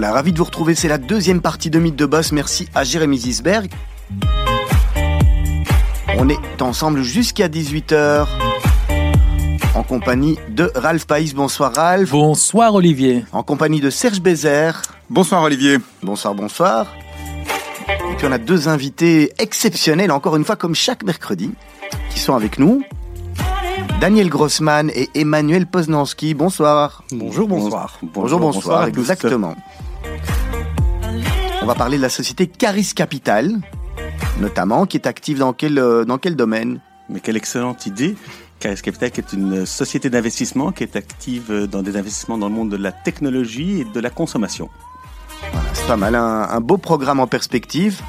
Voilà, ravi de vous retrouver. C'est la deuxième partie de Mythe de Boss. Merci à Jérémy Zisberg. On est ensemble jusqu'à 18h en compagnie de Ralph Païs. Bonsoir Ralph. Bonsoir Olivier. En compagnie de Serge Bézère. Bonsoir Olivier. Bonsoir, bonsoir. Et puis on a deux invités exceptionnels, encore une fois, comme chaque mercredi, qui sont avec nous. Daniel Grossman et Emmanuel Poznanski. Bonsoir. Bonjour, bonsoir. Bonjour, bonsoir, exactement. On va parler de la société Caris Capital, notamment, qui est active dans quel, euh, dans quel domaine? Mais quelle excellente idée Caris Capital qui est une société d'investissement qui est active dans des investissements dans le monde de la technologie et de la consommation. Voilà, c'est pas mal, un, un beau programme en perspective.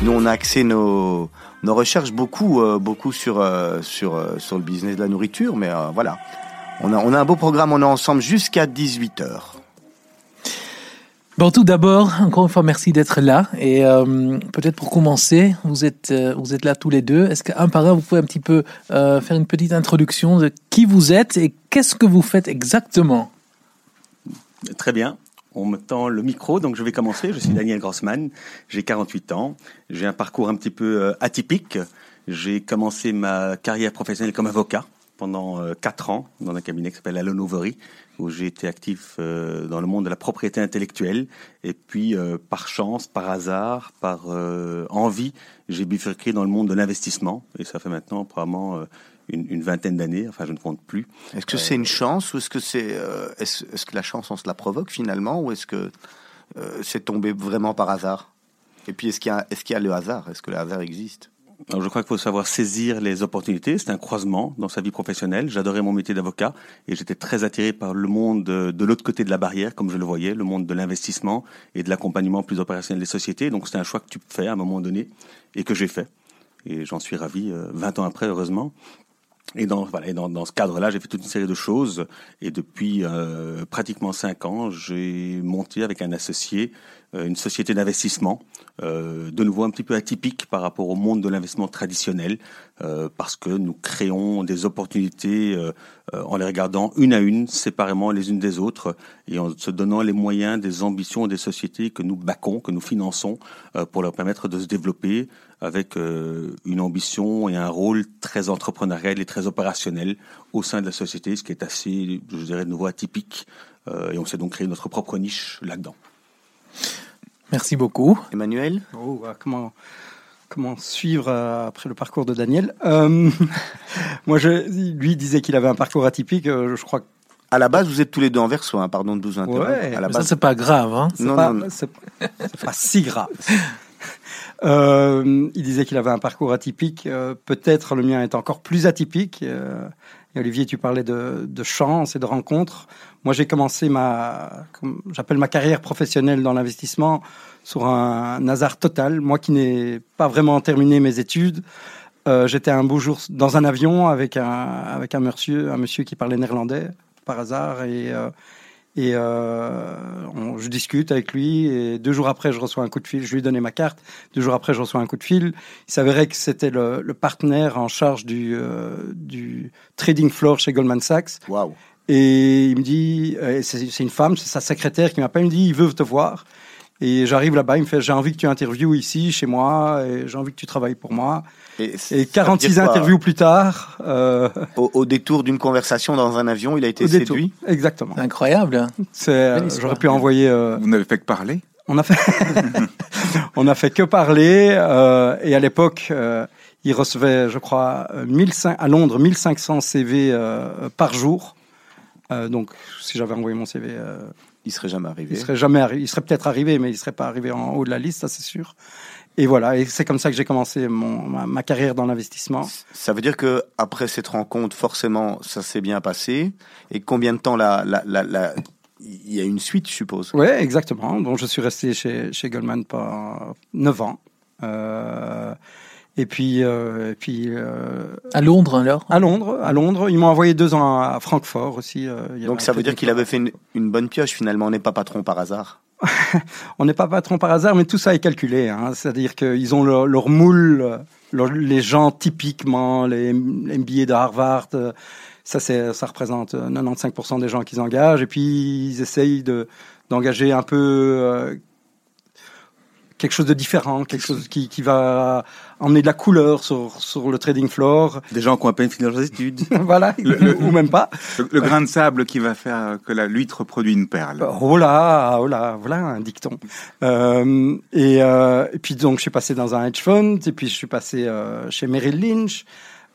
Nous, on a axé nos, nos recherches beaucoup, euh, beaucoup sur, euh, sur, euh, sur le business de la nourriture, mais euh, voilà. On a, on a un beau programme, on est ensemble jusqu'à 18h. Bon, tout d'abord, encore une fois, merci d'être là. Et euh, peut-être pour commencer, vous êtes, euh, vous êtes là tous les deux. Est-ce qu'un par un, vous pouvez un petit peu euh, faire une petite introduction de qui vous êtes et qu'est-ce que vous faites exactement? Très bien. On me tend le micro, donc je vais commencer. Je suis Daniel Grossman, j'ai 48 ans. J'ai un parcours un petit peu atypique. J'ai commencé ma carrière professionnelle comme avocat pendant euh, quatre ans dans un cabinet qui s'appelle Alon où j'ai été actif euh, dans le monde de la propriété intellectuelle. Et puis, euh, par chance, par hasard, par euh, envie, j'ai bifurqué dans le monde de l'investissement. Et ça fait maintenant probablement une, une vingtaine d'années, enfin je ne compte plus. Est-ce que c'est une chance ou est-ce que c'est est-ce, que la chance on se la provoque finalement ou est-ce que c'est tombé vraiment par hasard? Et puis est-ce qu'il y a est-ce qu'il y a le hasard? Est-ce que le hasard existe? Alors, je crois qu'il faut savoir saisir les opportunités. C'est un croisement dans sa vie professionnelle. J'adorais mon métier d'avocat et j'étais très attiré par le monde de, l'autre côté de la barrière, comme je le voyais, le monde de l'investissement et de l'accompagnement plus opérationnel des sociétés. Donc c'est un choix que tu fais à un moment donné et que j'ai fait. Et j'en suis ravi, euh, 20 ans après, heureusement. Et dans, voilà, et dans, dans ce cadre-là, j'ai fait toute une série de choses. Et depuis euh, pratiquement cinq ans, j'ai monté avec un associé euh, une société d'investissement, euh, de nouveau un petit peu atypique par rapport au monde de l'investissement traditionnel, euh, parce que nous créons des opportunités euh, euh, en les regardant une à une, séparément les unes des autres, et en se donnant les moyens des ambitions des sociétés que nous baquons, que nous finançons, euh, pour leur permettre de se développer avec euh, une ambition et un rôle très entrepreneurial et très opérationnel au sein de la société, ce qui est assez, je dirais, de nouveau atypique. Euh, et on s'est donc créé notre propre niche là-dedans. Merci beaucoup. Emmanuel Oh, bah, comment, comment suivre euh, après le parcours de Daniel? Euh, Moi, je, lui disait qu'il avait un parcours atypique. euh, je crois que À la base, vous êtes tous les deux en verso, hein, pardon de vous interrompre. Ouais, à la Ça, c'est pas grave. Hein c'est Non, pas, non, non. c'est- c'est pas si grave. Euh, il disait qu'il avait un parcours atypique. euh, Peut-être le mien est encore plus atypique. euh, Olivier, tu parlais de, chance et de rencontres. Moi, j'ai commencé ma, j'appelle ma carrière professionnelle dans l'investissement sur un, hasard total. Moi, qui n'ai pas vraiment terminé mes études, euh, j'étais un beau jour dans un avion avec un avec un monsieur, un monsieur qui parlait néerlandais par hasard et euh, et euh, on- je discute avec lui et deux jours après je reçois un coup de fil. Je lui donnais ma carte. Deux jours après je reçois un coup de fil. Il s'avérait que c'était le, le partenaire en charge du euh, du trading floor chez Goldman Sachs waouh. et il me dit, euh, c'est c'est une femme, c'est sa secrétaire qui m'appelle, il me dit, il veut te voir. Et j'arrive là-bas, il me fait, j'ai envie que tu interviewes ici, chez moi, et j'ai envie que tu travailles pour moi. Et, Et veut 46 dire quoi interviews plus tard, euh, Au, au détour d'une conversation dans un avion, il a été séduit. Exactement. C'est incroyable. hein. Euh, j'aurais pu envoyer. euh, Vous n'avez fait que parler on a fait, on a fait que parler. euh, et à l'époque, euh, il recevait, je crois, euh, 1500 à Londres, 1500 CV euh, par jour. Euh, donc, si j'avais envoyé mon CV, euh, Il serait jamais arrivé. Il serait jamais arri- il serait peut-être arrivé, mais il serait pas arrivé en haut de la liste, ça c'est sûr. Et voilà, et c'est comme ça que j'ai commencé mon, ma, ma carrière dans l'investissement. Ça veut dire que après cette rencontre, forcément, ça s'est bien passé. Et combien de temps la, la, la, la- il y a une suite, je suppose? Ouais, exactement. Donc je suis resté chez, chez Goldman pendant 9 ans. Euh, et puis, euh, et puis euh, À Londres, alors? À Londres, à Londres, ils m'ont envoyé deux ans à Francfort aussi. euh, il y Donc ça veut dire qu'il avait fait une, une bonne pioche finalement. On n'est pas patron par hasard. On n'est pas patron par hasard, mais tout ça est calculé. Hein. C'est-à-dire qu'ils ont leur, leur moule, les gens typiquement, les MBA de Harvard, euh, ça, c'est, ça représente 95% des gens qu'ils engagent. Et puis, ils essayent de, d'engager un peu euh, quelque chose de différent, quelque chose qui, qui va emmener de la couleur sur, sur le trading floor. Des gens qui ont à peine fini leurs études. voilà, ou même pas. Le, grain de sable qui va faire que la l'huître produit une perle. Oh là, oh là, voilà un dicton. Euh, et, euh, et, puis donc je suis passé dans un hedge fund, et puis je suis passé euh, chez Merrill Lynch.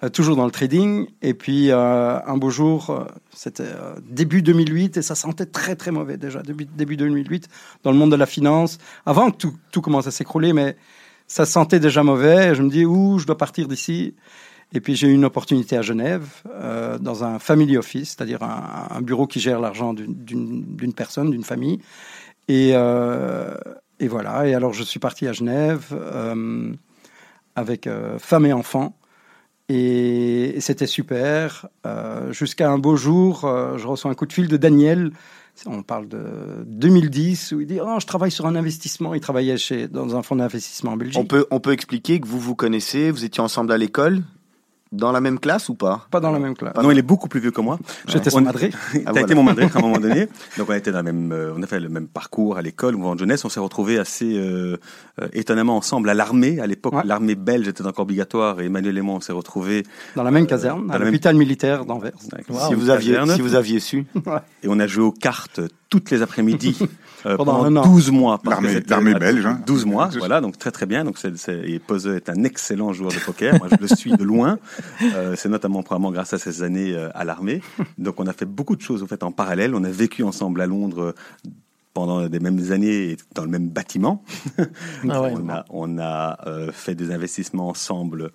Euh, toujours dans le trading. Et puis euh, un beau jour, euh, c'était début 2008 et ça sentait très très mauvais déjà, début, début 2008, dans le monde de la finance, avant que tout, tout commence à s'écrouler, mais ça sentait déjà mauvais. Et je me dis, où je dois partir d'ici. Et puis j'ai eu une opportunité à Genève, dans un family office, c'est-à-dire un, un, bureau qui gère l'argent d'une personne, d'une famille. Et, et, voilà. Et alors je suis parti à Genève avec femme et enfants. Et, c'était super. Euh, jusqu'à un beau jour, euh, je reçois un coup de fil de Daniel. On parle de 2010 où il dit oh, je travaille sur un investissement. Il travaillait chez dans un fonds d'investissement en Belgique. On peut on peut expliquer que vous vous connaissez, vous étiez ensemble à l'école? Dans la même classe ou pas? Pas dans la même classe. non, il est beaucoup plus vieux que moi. J'étais son madré. Ah, T'as été mon madré à un moment donné. Donc on a été dans la même, euh, on a fait le même parcours à l'école ou en jeunesse. On s'est retrouvés assez euh, euh, étonnamment ensemble à l'armée. À l'époque, l'armée belge était encore obligatoire et Emmanuel et moi on s'est retrouvés dans la même caserne, à l'hôpital militaire d'Anvers. si vous aviez, si vous aviez su. et on a joué aux cartes toutes les après-midi euh, pendant, pendant 12 mois. L'armée belge. Hein. 12 mois, voilà, donc très très bien. Donc c'est, c'est, et Poseux est un excellent joueur de poker. Moi, je le suis de loin. Euh, c'est notamment probablement grâce à ces années euh, à l'armée. Donc on a fait beaucoup de choses au fait en parallèle. On a vécu ensemble à Londres pendant des mêmes années dans le même bâtiment. Ah ouais, on a, on a euh, fait des investissements ensemble euh,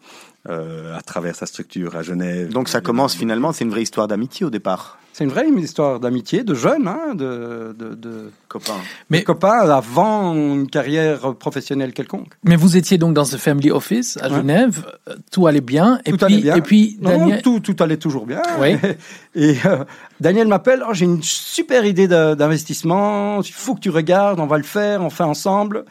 à travers sa structure à Genève. Donc ça commence finalement, c'est une vraie histoire d'amitié au départ. C'est une vraie histoire d'amitié, de jeunes, hein, de, de, de, copains. Mais de copains avant une carrière professionnelle quelconque. Mais vous étiez donc dans ce family office à Genève, euh, tout allait bien. Et tout puis, allait bien. Et puis Daniel... tout, tout allait toujours bien. Oui. Et euh, Daniel m'appelle, oh, j'ai une super idée d'investissement, il faut que tu regardes, on va le faire, on fait ensemble.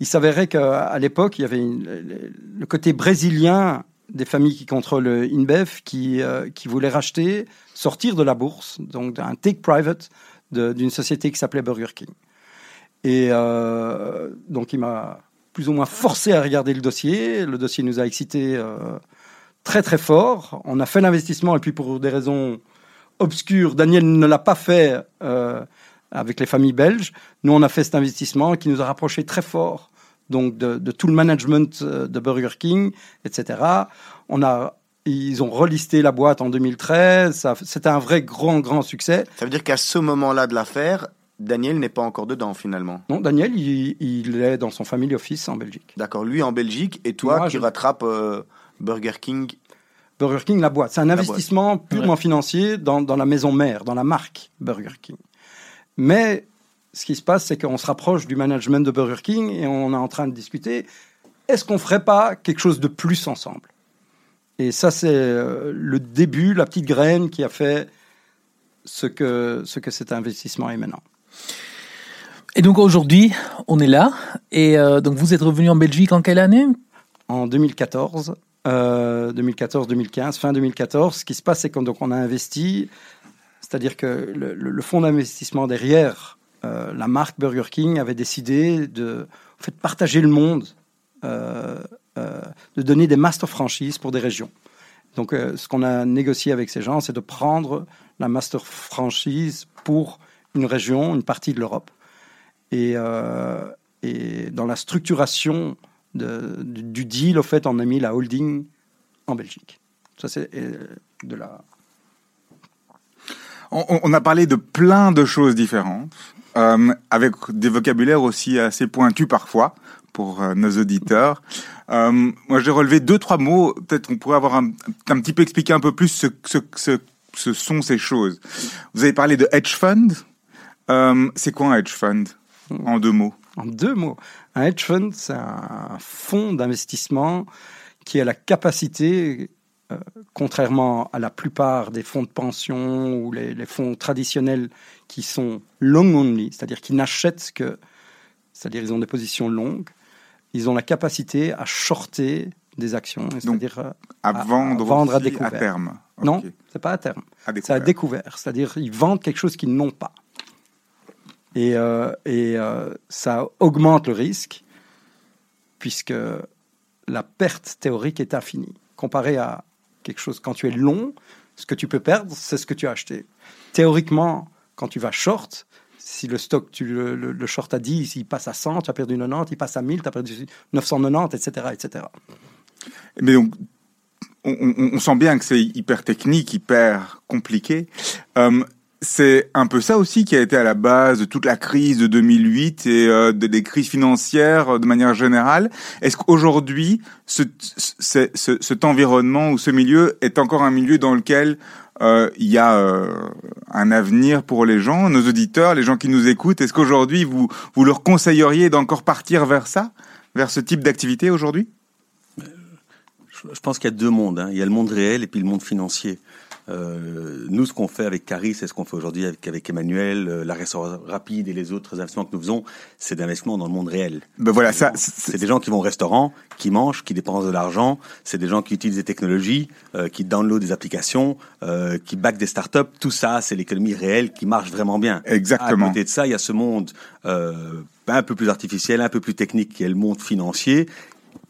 Il s'avérait qu'à l'époque, il y avait le côté brésilien des familles qui contrôlent InBev qui, euh, qui voulaient racheter, sortir de la bourse, donc d'un take private d'une société qui s'appelait Burger King. Et euh, donc il m'a plus ou moins forcé à regarder le dossier. Le dossier nous a excité euh, très très fort. On a fait l'investissement et puis pour des raisons obscures, Daniel ne l'a pas fait avec les familles belges. Nous, on a fait cet investissement qui nous a rapprochés très fort donc de, tout le management euh, de Burger King, etc. On a ils ont relisté la boîte en 2013. C'était un vrai grand, grand succès. Ça veut dire qu'à ce moment-là de l'affaire, Daniel n'est pas encore dedans finalement. Non, Daniel, il, est dans son family office en Belgique. D'accord, lui en Belgique et toi qui rattrapes euh, Burger King? Burger King, la boîte. C'est un investissement purement financier dans, dans, la maison mère, dans la marque Burger King. Mais ce qui se passe, c'est qu'on se rapproche du management de Burger King et on est en train de discuter est-ce qu'on ferait pas quelque chose de plus ensemble? Et ça, c'est euh, le début, la petite graine qui a fait ce que, ce que cet investissement est maintenant. Et donc aujourd'hui, on est là. Et euh, donc vous êtes revenu en Belgique en quelle année? En 2014. 2014-2015, euh, fin 2014. Ce qui se passe, c'est qu'on on a investi, c'est-à-dire que le, le fonds d'investissement derrière euh, la marque Burger King avait décidé de partager le monde, euh, euh, de donner des master franchises pour des régions. Donc, ce qu'on a négocié avec ces gens, c'est de prendre la master franchise pour une région, une partie de l'Europe. Et, dans la structuration du deal, au fait, on a mis la holding en Belgique. Ça, c'est de la. On, a parlé de plein de choses différentes euh, avec des vocabulaires aussi assez pointus parfois pour euh, nos auditeurs. Euh, moi, j'ai relevé deux, trois mots. Peut-être on pourrait avoir un, un, petit peu expliquer un peu plus ce, ce, ce, ce sont ces choses. Vous avez parlé de hedge fund. C'est quoi un hedge fund en deux mots? En deux mots. Un hedge fund, c'est un fonds d'investissement qui a la capacité contrairement à la plupart des fonds de pension ou les, les fonds traditionnels qui sont long only, c'est-à-dire qui n'achètent que, c'est-à-dire ils ont des positions longues, ils ont la capacité à shorter des actions, c'est-à-dire euh, à, vendre, vendre à découvert. à terme. Non, Ok. c'est pas à terme. C'est à découvert. découvert, c'est-à-dire ils vendent quelque chose qu'ils n'ont pas. Et, euh, et euh, ça augmente le risque puisque la perte théorique est infinie. Comparé à quelque chose, quand tu es long, ce que tu peux perdre, c'est ce que tu as acheté. Théoriquement, quand tu vas short, si le stock, tu le, short à 10, il passe à 100, tu as perdu 90, il passe à 1000, tu as perdu 990, etc. etc. Mais donc, on, on- on sent bien que c'est hyper technique, hyper compliqué. Euh, c'est un peu ça aussi qui a été à la base de toute la crise de 2008 et euh, de- des crises financières euh, de manière générale. Est-ce qu'aujourd'hui, ce, ce- ce- cet environnement ou ce milieu est encore un milieu dans lequel euh, il y a un avenir pour les gens, nos auditeurs, les gens qui nous écoutent? Est-ce qu'aujourd'hui, vous, vous leur conseilleriez d'encore partir vers ça, vers ce type d'activité aujourd'hui? Je je pense qu'il y a deux mondes. hein. Il y a le monde réel et puis le monde financier. Euh, nous, ce qu'on fait avec Caris, c'est ce qu'on fait aujourd'hui avec, avec Emmanuel, euh, la restauration rapide et les autres investissements que nous faisons, c'est d'investissement dans le monde réel. Ben voilà, ça, C'est des gens qui vont au restaurant, qui mangent, qui dépensent de l'argent. C'est des gens qui utilisent des technologies, euh, qui downloadent des applications, euh, qui backent des startups. Tout ça, c'est l'économie réelle qui marche vraiment bien. Exactement. À côté de ça, il y a ce monde un peu plus artificiel, un peu plus technique, qui est le monde financier,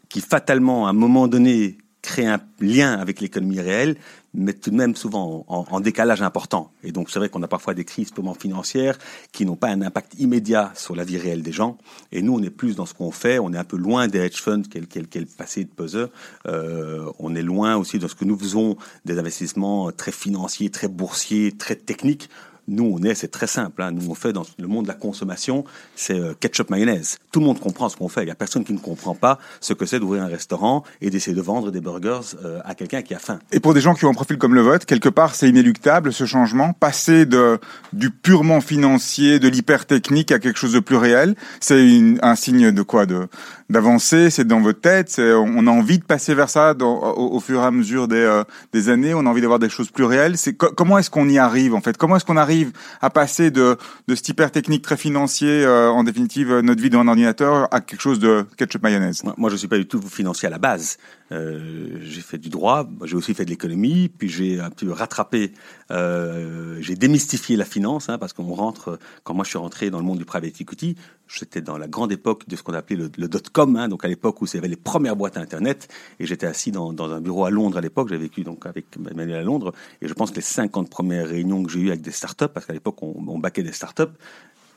qui fatalement, à un moment donné, crée un lien avec l'économie réelle, mais tout de même souvent en, décalage important. Et donc c'est vrai qu'on a parfois des crises purement financières qui n'ont pas un impact immédiat sur la vie réelle des gens. Et nous, on est plus dans ce qu'on fait. On est un peu loin des hedge funds, quel, quel, quel passé de puzzle. Euh, on est loin aussi dans ce que nous faisons, des investissements très financiers, très boursiers, très techniques. Nous, on est, c'est très simple. Hein. Nous, on fait dans le monde de la consommation, c'est euh, ketchup mayonnaise. Tout le monde comprend ce qu'on fait. Il y a personne qui ne comprend pas ce que c'est d'ouvrir un restaurant et d'essayer de vendre des burgers euh, à quelqu'un qui a faim. Et pour des gens qui ont un profil comme le vôtre, quelque part, c'est inéluctable ce changement, passer de du purement financier, de l'hyper technique à quelque chose de plus réel. C'est un signe de quoi De d'avancer. C'est dans votre tête. On a envie de passer vers ça au, fur et à mesure des euh, des années. On a envie d'avoir des choses plus réelles. Comment est-ce qu'on y arrive en fait? Comment est-ce qu'on arrive à passer de de cet hyper technique très financier, euh, en définitive euh, notre vie dans un ordinateur, à quelque chose de ketchup mayonnaise? Moi, je suis pas du tout financier à la base. Euh, j'ai fait du droit, j'ai aussi fait de l'économie, puis j'ai un peu rattrapé, euh, j'ai démystifié la finance, hein, parce qu'on rentre, quand moi je suis rentré dans le monde du private equity, j'étais dans la grande époque de ce qu'on appelait le, dot-com, hein, donc à l'époque où il y avait les premières boîtes Internet, et j'étais assis dans, dans un bureau à Londres à l'époque, j'ai vécu donc avec Emmanuel à Londres, et je pense que les 50 premières réunions que j'ai eues avec des startups, parce qu'à l'époque on, on baquait des startups,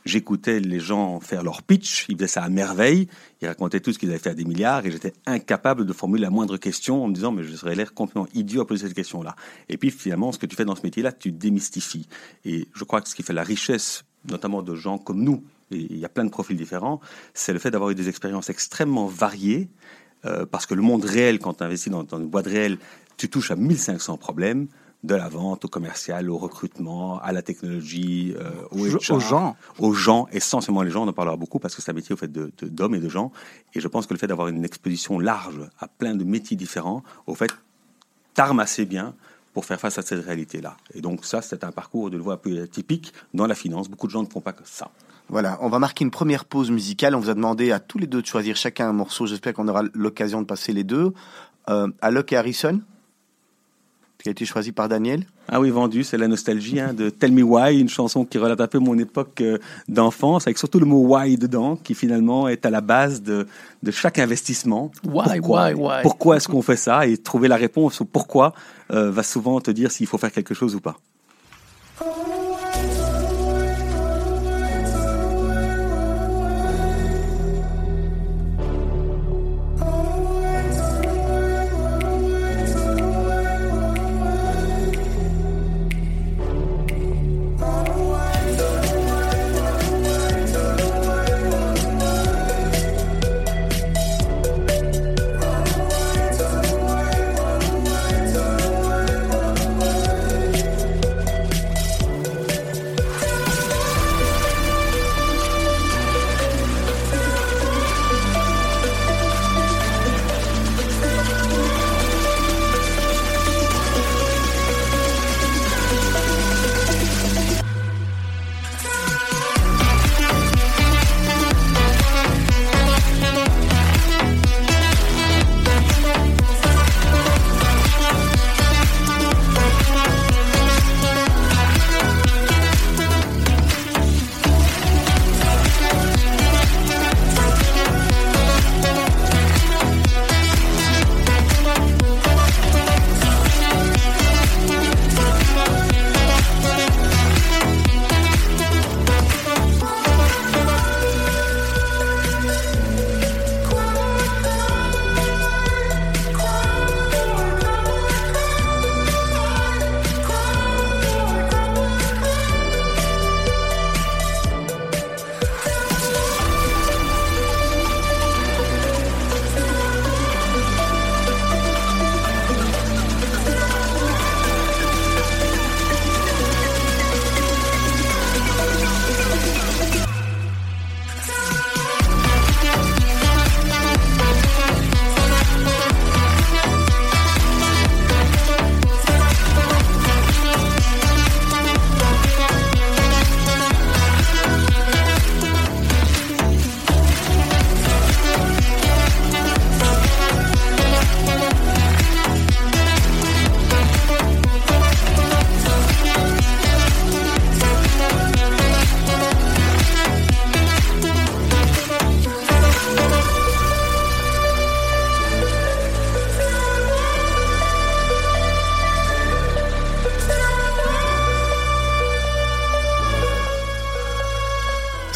J'écoutais les gens faire leur pitch, ils faisaient ça à merveille, ils racontaient tout ce qu'ils avaient fait à des milliards et j'étais incapable de formuler la moindre question en me disant mais je serais l'air complètement idiot à poser cette question-là. Et puis finalement, ce que tu fais dans ce métier-là, tu démystifies. Et je crois que ce qui fait la richesse, notamment de gens comme nous, et il y a plein de profils différents, c'est le fait d'avoir eu des expériences extrêmement variées, euh, parce que le monde réel, quand tu investis dans, dans une boîte réelle, tu touches à 1500 problèmes, de la vente au commercial, au recrutement, à la technologie, euh, au Aux- HR, aux gens. aux gens, essentiellement les gens, on en parlera beaucoup parce que c'est un métier au fait de- de- d'hommes et de gens. Et je pense que le fait d'avoir une exposition large à plein de métiers différents, au fait, t'arme assez bien pour faire face à cette réalité-là. Et donc ça, c'est un parcours de le voir un peu atypique dans la finance. Beaucoup de gens ne font pas que ça. Voilà, on va marquer une première pause musicale. On vous a demandé à tous les deux de choisir chacun un morceau. J'espère qu'on aura l'occasion de passer les deux. Euh, Alok et Harrison, qui a été choisi par Daniel. Ah oui, vendu, c'est la nostalgie hein, de Tell Me Why, une chanson qui relate un peu mon époque euh, d'enfance, avec surtout le mot why dedans, qui finalement est à la base de, de chaque investissement. Why, pourquoi why, why pourquoi est-ce qu'on fait ça? Et trouver la réponse au pourquoi euh, va souvent te dire s'il faut faire quelque chose ou pas.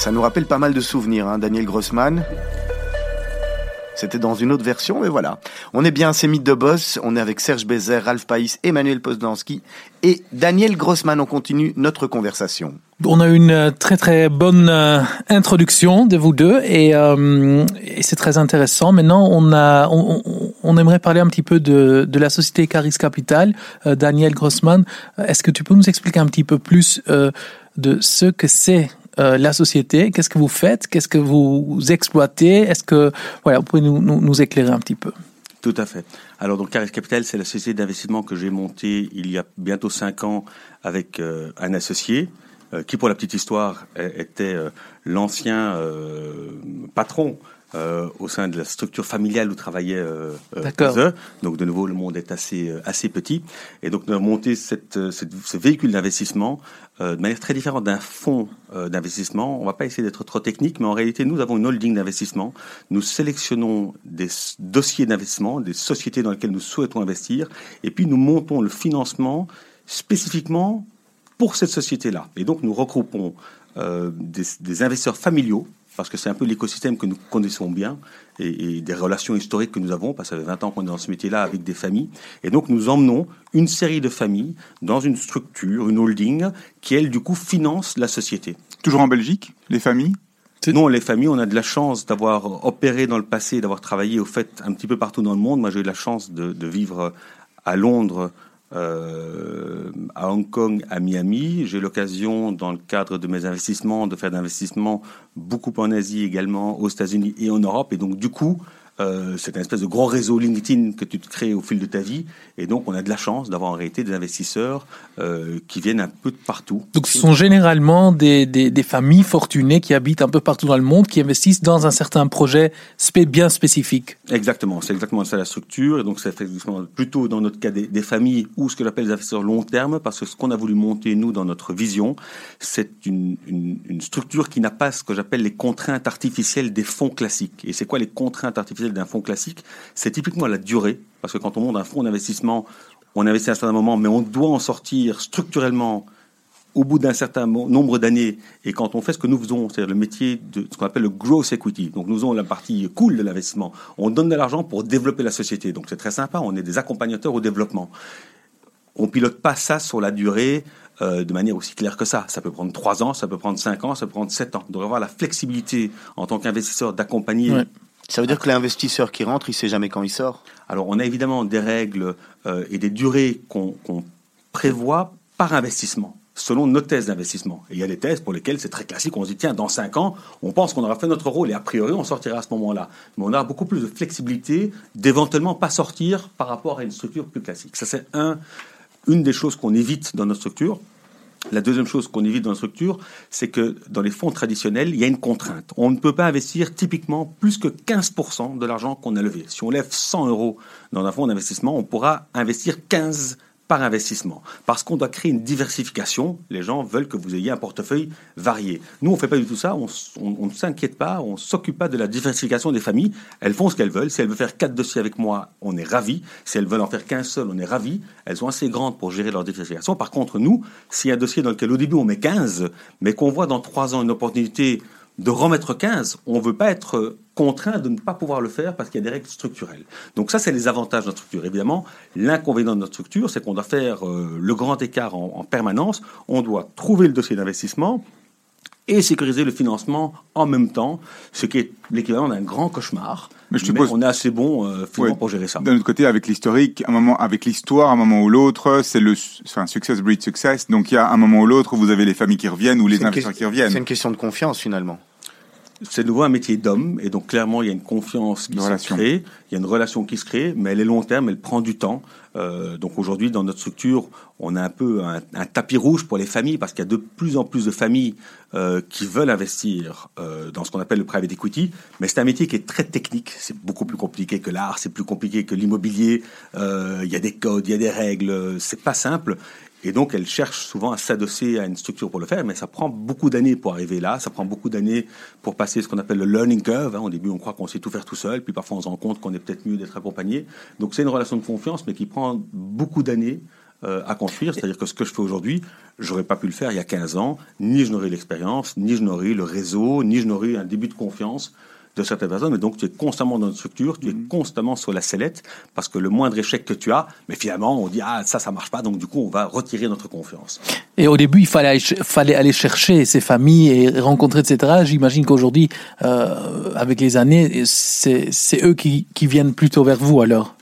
Ça nous rappelle pas mal de souvenirs, hein, Daniel Grossman. C'était dans une autre version, mais voilà. On est bien, c'est Mythes de Boss. On est avec Serge Bézère, Ralph Païs, Emmanuel Poznansky et Daniel Grossman. On continue notre conversation. On a une euh, très très bonne euh, introduction de vous deux et, euh, et c'est très intéressant. Maintenant, on a, on, aimerait parler un petit peu de, la société Caris Capital. Daniel Grossman, est-ce que tu peux nous expliquer un petit peu plus de ce que c'est euh, la société Qu'est-ce que vous faites Qu'est-ce que vous exploitez Est-ce que voilà, vous pouvez nous, nous, éclairer un petit peu Tout à fait. Alors donc Caris Capital, c'est la société d'investissement que j'ai montée il y a bientôt cinq ans avec euh, un associé euh, qui, pour la petite histoire, était l'ancien patron euh, au sein de la structure familiale où travaillait euh, D'accord. Donc de nouveau, le monde est assez euh, assez petit, et donc nous avons monté cette, cette ce véhicule d'investissement euh, de manière très différente d'un fonds euh, d'investissement. On va pas essayer d'être trop technique, mais en réalité, nous avons une holding d'investissement. Nous sélectionnons des dossiers d'investissement, des sociétés dans lesquelles nous souhaitons investir, et puis nous montons le financement spécifiquement pour cette société-là. Et donc nous regroupons euh, des, des investisseurs familiaux parce que c'est un peu l'écosystème que nous connaissons bien et, et, des relations historiques que nous avons, parce que ça fait 20 ans qu'on est dans ce métier-là avec des familles. Et donc nous emmenons une série de familles dans une structure, une holding, qui elle, du coup, finance la société. Toujours en Belgique, les familles? Non, les familles, on a de la chance d'avoir opéré dans le passé, d'avoir travaillé au fait un petit peu partout dans le monde. Moi, j'ai eu la chance de, de vivre à Londres euh, à Hong Kong, à Miami. J'ai l'occasion, dans le cadre de mes investissements, de faire d'investissements beaucoup en Asie également, aux États-Unis et en Europe. Et donc, du coup, euh, c'est un espèce de grand réseau LinkedIn que tu te crées au fil de ta vie. Et donc, on a de la chance d'avoir en réalité des investisseurs euh, qui viennent un peu de partout. Donc, ce sont généralement des, des, des, familles fortunées qui habitent un peu partout dans le monde, qui investissent dans un certain projet spé bien spécifique. Exactement, c'est exactement ça la structure. Et donc, c'est plutôt dans notre cas des, des familles ou ce que j'appelle les investisseurs long terme, parce que ce qu'on a voulu monter, nous, dans notre vision, c'est une, une, une structure qui n'a pas ce que j'appelle les contraintes artificielles des fonds classiques. Et c'est quoi les contraintes artificielles d'un fonds classique, c'est typiquement la durée. Parce que quand on monte un fonds d'investissement, on investit à un certain moment, mais on doit en sortir structurellement au bout d'un certain nombre d'années. Et quand on fait ce que nous faisons, c'est-à-dire le métier de ce qu'on appelle le growth equity, donc nous avons la partie cool de l'investissement, on donne de l'argent pour développer la société. Donc c'est très sympa, on est des accompagnateurs au développement. On pilote pas ça sur la durée euh, de manière aussi claire que ça. Ça peut prendre trois ans, ça peut prendre cinq ans, ça peut prendre sept ans. Donc avoir la flexibilité en tant qu'investisseur d'accompagner. Ça veut dire que l'investisseur qui rentre, il sait jamais quand il sort Alors, on a évidemment des règles euh, et des durées qu'on qu prévoit par investissement, selon nos thèses d'investissement. Et il y a des thèses pour lesquelles c'est très classique. On se dit, tiens, dans 5 ans, on pense qu'on aura fait notre rôle et a priori, on sortira à ce moment-là. Mais on a beaucoup plus de flexibilité d'éventuellement pas sortir par rapport à une structure plus classique. Ça, c'est un, une des choses qu'on évite dans notre structure. La deuxième chose qu'on évite dans la structure, c'est que dans les fonds traditionnels, il y a une contrainte. On ne peut pas investir typiquement plus que 15% de l'argent qu'on a levé. Si on lève 100 euros dans un fonds d'investissement, on pourra investir 15 par investissement. Parce qu'on doit créer une diversification. Les gens veulent que vous ayez un portefeuille varié. Nous, on ne fait pas du tout ça. On, ne s'inquiète pas. On ne s'occupe pas de la diversification des familles. Elles font ce qu'elles veulent. Si elles veulent faire quatre dossiers avec moi, on est ravis. Si elles veulent en faire qu'un seul, on est ravis. Elles sont assez grandes pour gérer leur diversification. Par contre, nous, s'il y a un dossier dans lequel au début on met 15, mais qu'on voit dans trois ans une opportunité de remettre 15, on ne veut pas être contraint de ne pas pouvoir le faire parce qu'il y a des règles structurelles. Donc ça, c'est les avantages de notre structure. Évidemment, l'inconvénient de notre structure, c'est qu'on doit faire euh, le grand écart en, en, permanence. On doit trouver le dossier d'investissement et sécuriser le financement en même temps, ce qui est l'équivalent d'un grand cauchemar. Mais, je suppose... Mais on est assez bon euh, ouais, pour gérer ça. D'un autre côté, avec l'historique, un moment, avec l'histoire, un moment ou l'autre, c'est le, enfin, success breed success. Donc il y a un moment ou l'autre où vous avez les familles qui reviennent ou les investisseurs qui reviennent. C'est une question de confiance finalement c'est nouveau un métier d'homme, et donc clairement, il y a une confiance qui se crée, il y a une relation qui se crée, mais elle est long terme, elle prend du temps. Euh, donc aujourd'hui, dans notre structure, on a un peu un, un tapis rouge pour les familles, parce qu'il y a de plus en plus de familles euh, qui veulent investir euh, dans ce qu'on appelle le private equity, mais c'est un métier qui est très technique, c'est beaucoup plus compliqué que l'art, c'est plus compliqué que l'immobilier, il y a des codes, il y a des règles, c'est pas simple, et donc, elle cherche souvent à s'adosser à une structure pour le faire, mais ça prend beaucoup d'années pour arriver là. Ça prend beaucoup d'années pour passer ce qu'on appelle le learning curve. Hein. Au début, on croit qu'on sait tout faire tout seul, puis parfois on se rend compte qu'on est peut-être mieux d'être accompagné. Donc, c'est une relation de confiance, mais qui prend beaucoup d'années euh, à construire. C'est-à-dire que ce que je fais aujourd'hui, j'aurais pas pu le faire il y a 15 ans, ni je n'aurais l'expérience, ni je n'aurais le réseau, ni je n'aurais un début de confiance de certaines personnes. Et donc, tu es constamment dans une structure, tu es Mhm. constamment sur la sellette, parce que le moindre échec que tu as, mais finalement, on dit, ah, ça, ça marche pas, donc du coup, on va retirer notre confiance. Et au début, il fallait fallait aller chercher ces familles et rencontrer, etc. J'imagine qu'aujourd'hui, euh, avec les années, c'est c'est eux qui, qui viennent plutôt vers vous alors.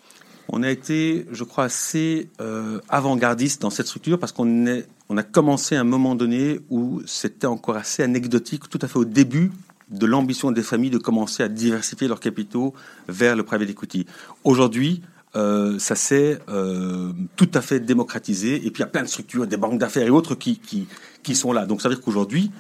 On a été, je crois, assez euh, avant-gardiste dans cette structure parce qu'on est, on a commencé à un moment donné où c'était encore assez anecdotique, tout à fait au début de l'ambition des familles de commencer à diversifier leurs capitaux vers le private equity. Aujourd'hui, euh, ça s'est euh, tout à fait démocratisé et puis il y a plein de structures, des banques d'affaires et autres qui, qui, qui sont là. Donc ça veut dire qu'aujourd'hui,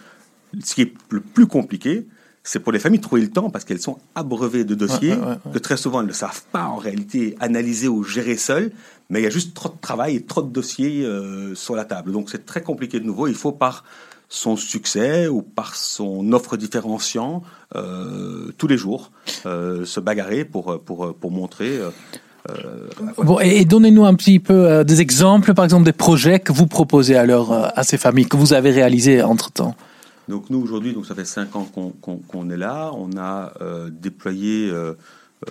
ce qui est le plus compliqué, c'est pour les familles de trouver le temps parce qu'elles sont abreuvées de dossiers Ouais, ouais, ouais, ouais. que très souvent elles ne savent pas en réalité analyser ou gérer seules, mais il y a juste trop de travail et trop de dossiers euh, sur la table. Donc c'est très compliqué de nouveau. Il faut par son succès ou par son offre différenciant euh, tous les jours euh, se bagarrer pour, pour, pour montrer. euh, Bon, et, donnez-nous un petit peu des exemples, par exemple des projets que vous proposez alors euh, à ces familles, que vous avez réalisés entre-temps. Donc nous aujourd'hui, donc ça fait cinq ans qu'on qu'on est là. On a déployé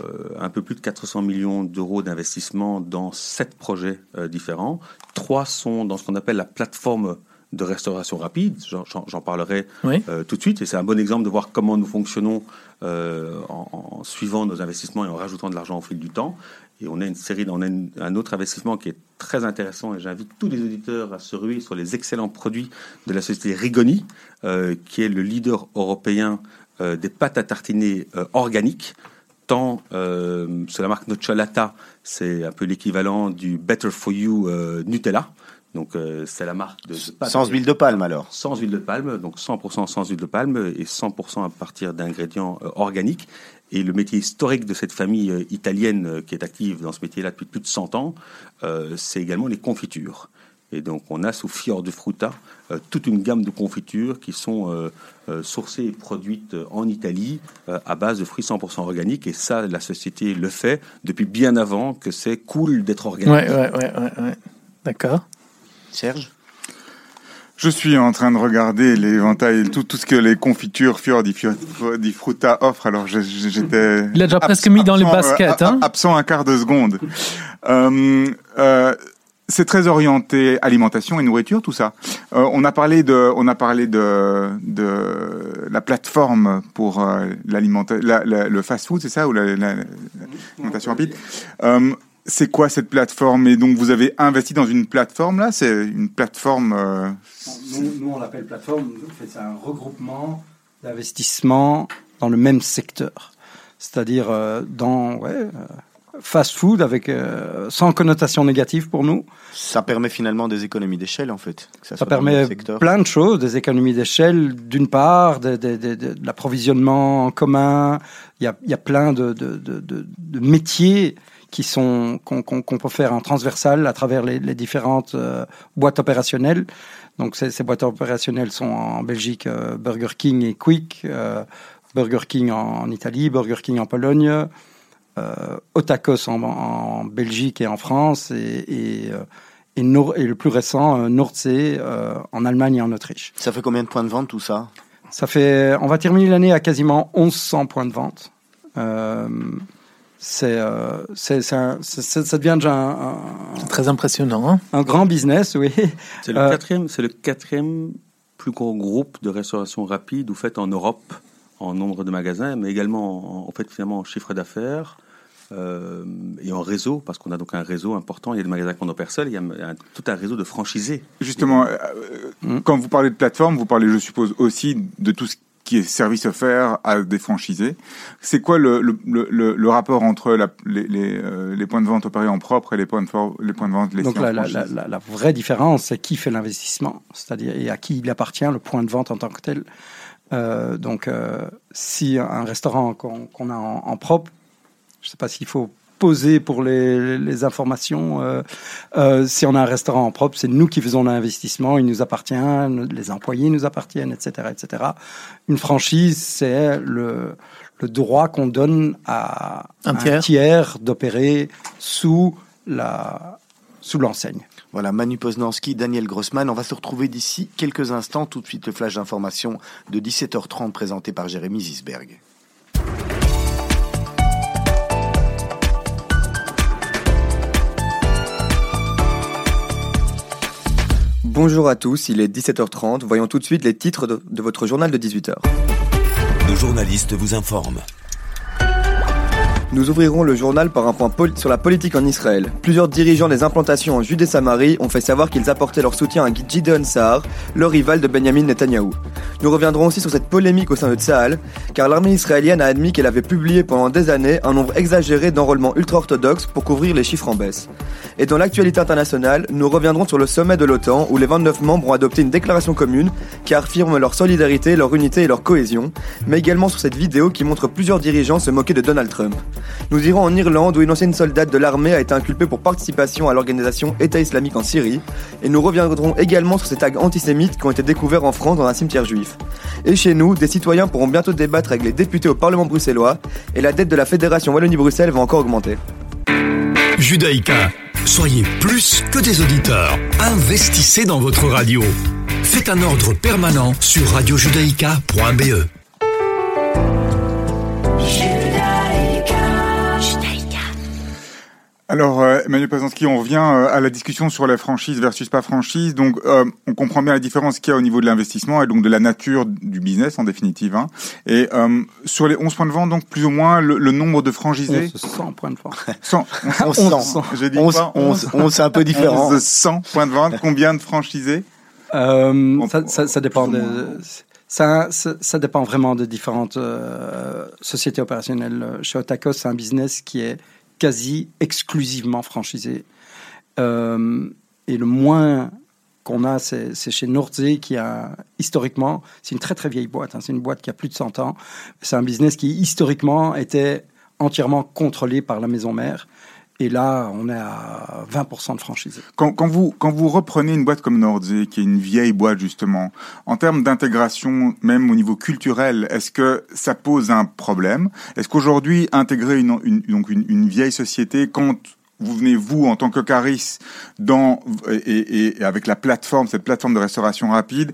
euh, un peu plus de 400 millions d'euros d'investissement dans sept projets euh, différents. Trois sont dans ce qu'on appelle la plateforme de restauration rapide. J'en- parlerai Oui. euh, tout de suite. Et c'est un bon exemple de voir comment nous fonctionnons euh, en, en suivant nos investissements et en rajoutant de l'argent au fil du temps. Et on a une série, on a une- un autre investissement qui est très intéressant et j'invite tous les auditeurs à se ruer sur les excellents produits de la société Rigoni, euh, qui est le leader européen des pâtes à tartiner organiques. Tant sur la marque Nocciolata, c'est un peu l'équivalent du Better for You Nutella. Donc euh, c'est la marque de, Sans huile de palme alors. sans huile de palme, donc 100% sans huile de palme et 100% à partir d'ingrédients euh, organiques. Et le métier historique de cette famille euh, italienne qui est active dans ce métier-là depuis plus de 100 ans, euh, c'est également les confitures. Et donc on a sous Fior de Fruta euh, toute une gamme de confitures qui sont euh, euh, sourcées et produites en Italie euh, à base de fruits 100% organiques. Et ça, la société le fait depuis bien avant que c'est cool d'être organique. Ouais, ouais, ouais, ouais, ouais. D'accord. Serge Je suis en train de regarder l'éventail, tout, tout ce que les confitures Fior di, offrent. Alors j'étais. Il a déjà presque mis dans les absent, baskets, euh, hein. Absent un quart de seconde. Euh, euh, c'est très orienté alimentation et nourriture, tout ça. Euh, on a parlé de, on a parlé de, de la plateforme pour euh, l'alimenta- la- la- le fast-food, c'est ça, ou la- la- l'alimentation rapide. C'est quoi cette plateforme Et donc vous avez investi dans une plateforme là? C'est une plateforme. euh, Nous, nous, on l'appelle plateforme. En fait, c'est un regroupement d'investissements dans le même secteur. C'est-à-dire euh, dans ouais, euh, fast-food avec euh, sans connotation négative pour nous. Ça permet finalement des économies d'échelle en fait. que Ça permet plein de choses, des économies d'échelle, d'une part, de, de- de- de- de l'approvisionnement en commun. Il y a, il y a plein de, de- de- de- de métiers qui sont qu'on peut faire en transversal à travers les, les différentes euh, boîtes opérationnelles. Donc ces, ces boîtes opérationnelles sont en Belgique euh, Burger King et Quick, euh, Burger King en, en Italie, Burger King en Pologne, Otakos en, en Belgique et en France et, et, et, Nor- et le plus récent euh, Nordsee euh, en Allemagne et en Autriche. Ça fait combien de points de vente tout ça? Ça fait, on va terminer l'année à quasiment 1100 points de vente. Euh, c'est, euh, c'est, ça devient déjà un, très impressionnant. Hein un grand business, oui. C'est le Euh, quatrième, c'est le quatrième plus gros groupe de restauration rapide, ou fait en Europe en nombre de magasins, mais également en, en fait finalement en chiffre d'affaires euh, et en réseau, parce qu'on a donc un réseau important. Il y a des magasins qu'on opère seul, il y a un- tout un réseau de franchisés. Justement, euh, Mm. quand vous parlez de plateforme, vous parlez, je suppose, aussi de tout ce qui est service offert à des franchisés. C'est quoi le, le, le, le rapport entre la, les, les, euh, les points de vente opérés en propre et les points de, for- les points de vente laissés Donc la, la, vraie différence, c'est qui fait l'investissement, c'est-à-dire et à qui il appartient le point de vente en tant que tel. Euh, donc euh, si un restaurant qu'on qu'on a en, en propre, je ne sais pas s'il faut poser pour les, les informations. euh, euh, si on a un restaurant en propre, c'est nous qui faisons l'investissement, il nous appartient, les employés nous appartiennent, etc., etc. Une franchise, c'est le, le droit qu'on donne à Un tiers. tiers d'opérer sous la sous l'enseigne. Voilà, Manu Poznanski, Daniel Grossman. On va se retrouver d'ici quelques instants. Tout de suite, le flash d'information de 17h30 présenté par Jérémy Zisberg. Bonjour à tous, il est 17h30. Voyons tout de suite les titres de, votre journal de 18h. Nos journalistes vous informent. Nous ouvrirons le journal par un point sur la politique en Israël. Plusieurs dirigeants des implantations en Judée-Samarie ont fait savoir qu'ils apportaient leur soutien à Gideon Sa'ar, le rival de Benjamin Netanyahou. Nous reviendrons aussi sur cette polémique au sein de Tsahal, car l'armée israélienne a admis qu'elle avait publié pendant des années un nombre exagéré d'enrôlements ultra-orthodoxes pour couvrir les chiffres en baisse. Et dans l'actualité internationale, nous reviendrons sur le sommet de l'OTAN où les 29 membres ont adopté une déclaration commune qui affirme leur solidarité, leur unité et leur cohésion, mais également sur cette vidéo qui montre plusieurs dirigeants se moquer de Donald Trump. Nous irons en Irlande où une ancienne soldate de l'armée a été inculpée pour participation à l'organisation État islamique en Syrie. Et nous reviendrons également sur ces tags antisémites qui ont été découverts en France dans un cimetière juif. Et chez nous, des citoyens pourront bientôt débattre avec les députés au Parlement bruxellois et la dette de la Fédération Wallonie-Bruxelles va encore augmenter. Judaïka, soyez plus que des auditeurs. Investissez dans votre radio. Faites un ordre permanent sur radiojudaïka.be. Alors, euh, Emmanuel Pazanski, on revient euh, à la discussion sur la franchise versus pas franchise. Donc, euh, on comprend bien la différence qu'il y a au niveau de l'investissement et donc de la nature du business en définitive. Hein. Et euh, sur les 11 points de vente, donc plus ou moins le, le nombre de franchisés? 100 points de vente. 100. 1100. J'ai dit 11, pas 11, 11, c'est un peu différent. 11, 100 points de vente. Combien de franchisés? Euh, ça, ça, ça dépend de, ça, ça, ça dépend vraiment de différentes euh, sociétés opérationnelles. Chez Otakos, c'est un business qui est quasi exclusivement franchisé. Euh, et le moins qu'on a, c'est chez Nordsee, qui a historiquement, c'est une très très vieille boîte, hein, c'est une boîte qui a plus de 100 ans. C'est un business qui historiquement était entièrement contrôlé par la maison mère. Et là, on est à 20% de franchisés. Quand, quand, vous, quand vous reprenez une boîte comme Nordsee, qui est une vieille boîte justement, en termes d'intégration, même au niveau culturel, est-ce que ça pose un problème? Est-ce qu'aujourd'hui, intégrer une, une, une vieille société, quand vous venez vous en tant que Caris et, avec la plateforme, cette plateforme de restauration rapide,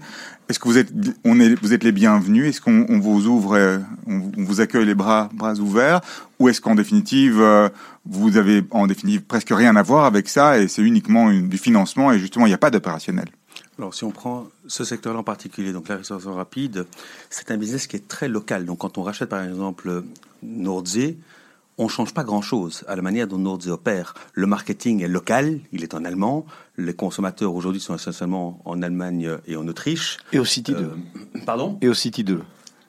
est-ce que vous êtes on est vous êtes les bienvenus? Est-ce qu'on on vous ouvre, on, vous accueille les bras ouverts, ou est-ce qu'en définitive euh, vous avez en définitive presque rien à voir avec ça et c'est uniquement du financement et justement il n'y a pas d'opérationnel? Alors, si on prend ce secteur-là en particulier, donc la restauration rapide, c'est un business qui est très local. Donc, quand on rachète par exemple Nordsee, on change pas grand-chose à la manière dont Nordsee opère. Le marketing est local, il est en allemand. Les consommateurs aujourd'hui sont essentiellement en Allemagne et en Autriche. Et au City 2. Euh, pardon? Et au City 2.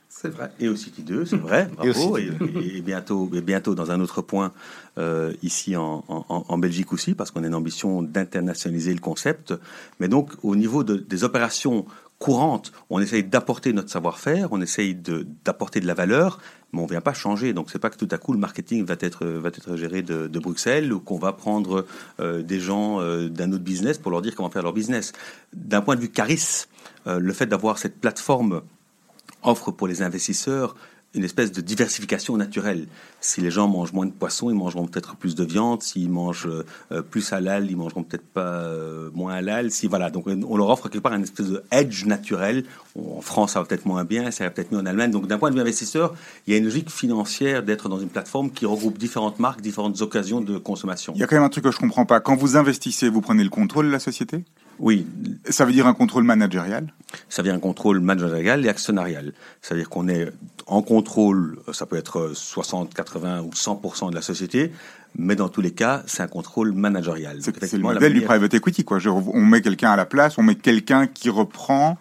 C'est vrai. Et au City 2, c'est vrai. Bravo. Et, et, et, bientôt, et bientôt dans un autre point euh, ici en, en, en, Belgique aussi, parce qu'on a une ambition d'internationaliser le concept. Mais donc, au niveau de, des opérations courantes, on essaye d'apporter notre savoir-faire, on essaye d'apporter de, la valeur, mais on ne vient pas changer. Donc c'est pas que tout à coup le marketing va être va être géré de, de Bruxelles ou qu'on va prendre euh, des gens euh, d'un autre business pour leur dire comment faire leur business. D'un point de vue charisme, euh, le fait d'avoir cette plateforme offre pour les investisseurs une espèce de diversification naturelle. Si les gens mangent moins de poissons, ils mangeront peut-être plus de viande. S'ils mangent euh, plus halal, ils mangeront peut-être pas euh, moins halal. Si voilà, donc on leur offre quelque part une espèce de edge naturel. En France, ça va peut-être moins bien, ça va peut-être mieux en Allemagne. Donc d'un point de vue investisseur, il y a une logique financière d'être dans une plateforme qui regroupe différentes marques, différentes occasions de consommation. Il y a quand même un truc que je comprends pas. Quand vous investissez, vous prenez le contrôle de la société? Oui. Ça veut dire un contrôle managérial? Ça veut dire un contrôle managérial et actionnarial. Ça veut dire qu'on est en contrôle, ça peut être 60, 80 ou 100% de la société, mais dans tous les cas, c'est un contrôle managérial. C'est le modèle manière... du private equity, quoi. Je, on met quelqu'un à la place, on met quelqu'un qui reprend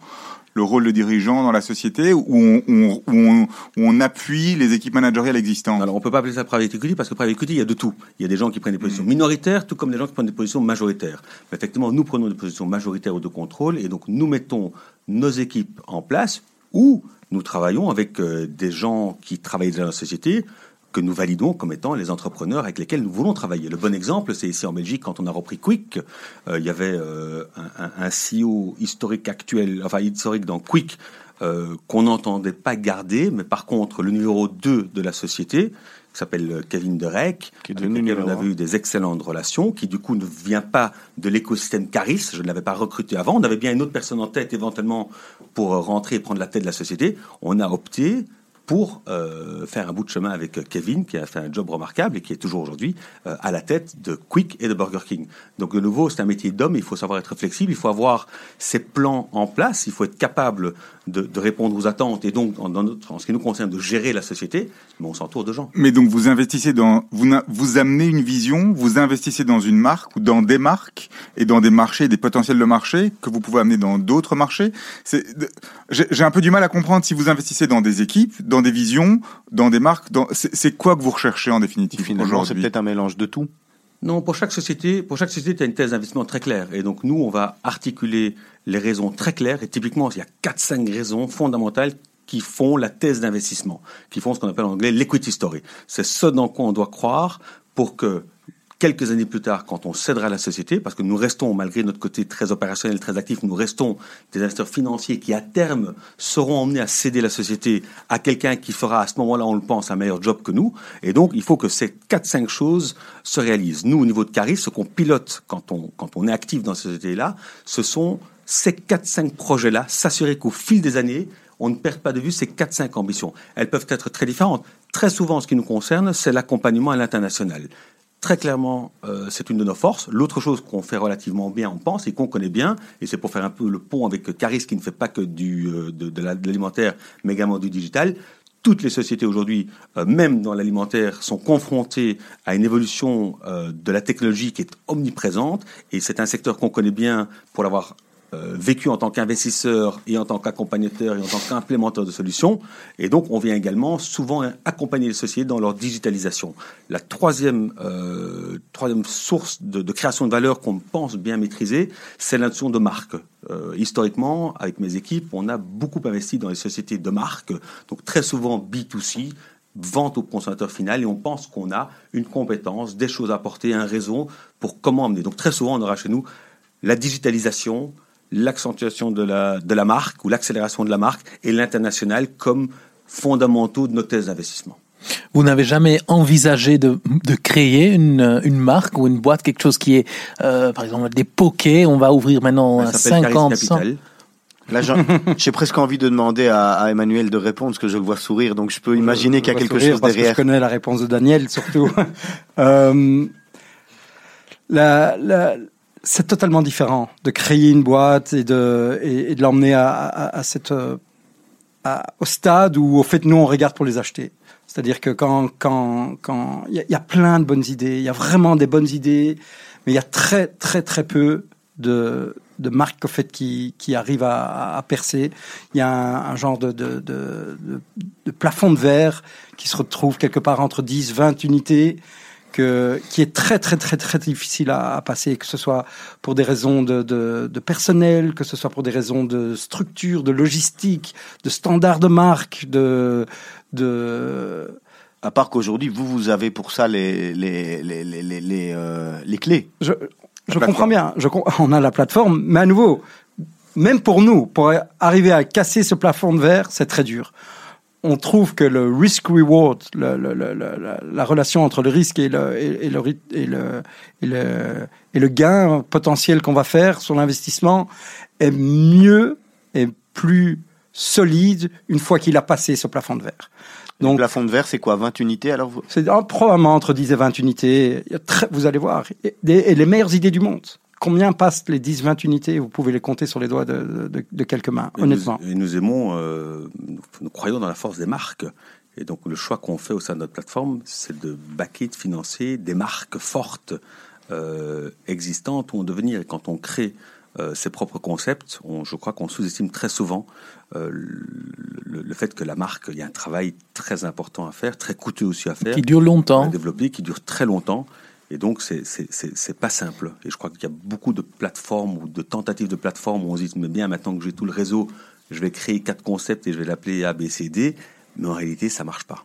le rôle de dirigeant dans la société où on, on, où on, où on appuie les équipes managériales existantes? Alors on peut pas appeler ça private equity parce que private equity il y a de tout. Il y a des gens qui prennent des positions minoritaires tout comme des gens qui prennent des positions majoritaires. Mais effectivement, nous prenons des positions majoritaires ou de contrôle et donc nous mettons nos équipes en place où nous travaillons avec euh, des gens qui travaillent dans la société que nous validons comme étant les entrepreneurs avec lesquels nous voulons travailler. Le bon exemple, c'est ici en Belgique, quand on a repris Quick, euh, il y avait euh, un, un, CEO historique actuel, enfin historique dans Quick, euh, qu'on n'entendait pas garder, mais par contre le numéro 2 de la société, qui s'appelle Kevin Derek, Qui est avec lequel on avait eu des excellentes relations, qui du coup ne vient pas de l'écosystème Caris, je ne l'avais pas recruté avant, on avait bien une autre personne en tête éventuellement pour rentrer et prendre la tête de la société, on a opté pour euh, faire un bout de chemin avec Kevin, qui a fait un job remarquable et qui est toujours aujourd'hui euh, à la tête de Quick et de Burger King. Donc de nouveau, c'est un métier d'homme, il faut savoir être flexible, il faut avoir ses plans en place, il faut être capable de, répondre aux attentes et donc, en, ce qui nous concerne, de gérer la société, mais on s'entoure de gens. Mais donc vous investissez dans, vous, amenez une vision, vous investissez dans une marque ou dans des marques et dans des marchés, des potentiels de marché que vous pouvez amener dans d'autres marchés. J'ai un peu du mal à comprendre si vous investissez dans des équipes, dans des visions, dans des marques. Dans, c'est quoi que vous recherchez en définitive Finalement, c'est peut-être un mélange de tout. Non, pour chaque société, pour chaque société, tu as une thèse d'investissement très claire. Et donc, nous, on va articuler les raisons très claires. Et typiquement, il y a 4-5 raisons fondamentales qui font la thèse d'investissement, qui font ce qu'on appelle en anglais l'equity story. C'est ce dans quoi on doit croire pour que quelques années plus tard, quand on cédera la société, parce que nous restons, malgré notre côté très opérationnel, très actif, nous restons des investisseurs financiers qui, à terme, seront emmenés à céder la société à quelqu'un qui fera, à ce moment-là, on le pense, un meilleur job que nous. Et donc, il faut que ces 4-5 choses se réalisent. Nous, au niveau de Caris, ce qu'on pilote quand on, quand on est actif dans cette société-là, ce sont ces 4-5 projets-là, s'assurer qu'au fil des années, on ne perd pas de vue ces 4-5 ambitions. Elles peuvent être très différentes. Très souvent, ce qui nous concerne, c'est l'accompagnement à l'international. Très clairement, euh, c'est une de nos forces. L'autre chose qu'on fait relativement bien, on pense, et qu'on connaît bien, et c'est pour faire un peu le pont avec Caris, qui ne fait pas que du, euh, de, de la- de l'alimentaire, mais également du digital. Toutes les sociétés aujourd'hui, euh, même dans l'alimentaire, sont confrontées à une évolution de la technologie qui est omniprésente, et c'est un secteur qu'on connaît bien pour l'avoir euh, vécu en tant qu'investisseur et en tant qu'accompagnateur et en tant qu'implémenteur de solutions. Et donc, on vient également souvent accompagner les sociétés dans leur digitalisation. La troisième, euh, troisième source de, de création de valeur qu'on pense bien maîtriser, c'est la notion de marque. Euh, historiquement, avec mes équipes, on a beaucoup investi dans les sociétés de marque, donc très souvent B2C, vente au consommateur final et on pense qu'on a une compétence, des choses à apporter, un réseau pour comment amener. Donc très souvent, on aura chez nous la digitalisation, l'accentuation de la, de la marque ou l'accélération de la marque et l'international comme fondamentaux de nos thèses d'investissement. Vous n'avez jamais envisagé de, de créer une, une marque ou une boîte, quelque chose qui est, euh, par exemple, des pokés. On va ouvrir maintenant Ça s'appelle 50, Caris 100. Capital. Là, j'ai presque envie de demander à, à Emmanuel de répondre, parce que je le vois sourire, donc je peux imaginer qu'il y a quelque chose parce que derrière. je connais la réponse de Daniel, surtout. Euh, la- la- c'est totalement différent de créer une boîte et de, l'emmener au stade où, au fait, nous, on regarde pour les acheter. C'est-à-dire que quand, il y, a- plein de bonnes idées, il y a vraiment des bonnes idées, mais il y a très, très, très peu de, marques, au fait, qui, arrivent à, percer. Il y a un, genre de plafond de verre qui se retrouve quelque part entre 10, 20 unités, que, qui est très, très, très, très difficile à, à passer, que ce soit pour des raisons de, de, de personnel, que ce soit pour des raisons de structure, de logistique, de standards de marque, de, de, À part qu'aujourd'hui, vous, vous avez pour ça les, les, les, les, les, les, euh, clés. je, comprends bien. Je, on a la plateforme, mais à nouveau, même pour nous, pour arriver à casser ce plafond de verre, c'est très dur. On trouve que le risk-reward, le- le- le- le- la, la relation entre le risque et le, et, et le, et, le, et, le, et le gain potentiel qu'on va faire sur l'investissement est mieux et plus solide une fois qu'il a passé ce plafond de verre. Donc, le plafond de verre, c'est quoi 20 unités alors vous... c'est ah, probablement entre 10 et 20 unités. Très- vous allez voir. Et les meilleures idées du monde. Combien passent les 10-20 unités? Vous pouvez les compter sur les doigts de, de- de quelques mains, Et honnêtement. Nous, et nous aimons, euh, nous, nous croyons dans la force des marques. Et donc le choix qu'on fait au sein de notre plateforme, c'est de backer, de financer des marques fortes, euh, existantes ou en devenir. Et quand on crée euh, ses propres concepts, on, je crois qu'on sous-estime très souvent euh, le, le fait que la marque, il y a un travail très important à faire, très coûteux aussi à faire, Qui dure à longtemps. développer, qui dure très longtemps. Et donc, c'est- pas simple. Et je crois qu'il y a beaucoup de plateformes ou de tentatives de plateformes où on se dit, mais bien, maintenant que j'ai tout le réseau, je vais créer quatre concepts et je vais l'appeler A, B, C, D. Mais en réalité, ça marche pas.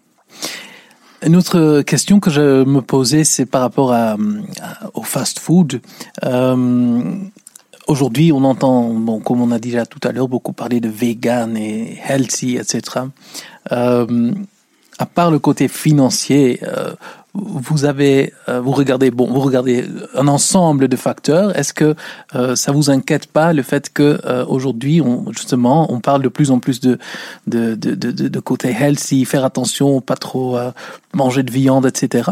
Une autre question que je me posais, c'est par rapport à- au fast-food. Euh, aujourd'hui, on entend, bon, comme on a déjà tout à l'heure, beaucoup parler de vegan et healthy, etc. Euh, à part le côté financier, euh, vous avez, euh, vous regardez, bon, vous regardez un ensemble de facteurs. Est-ce que euh, ça vous inquiète pas le fait que euh, aujourd'hui, justement, on parle de plus en plus de côté healthy, faire attention, pas trop manger de viande, etc.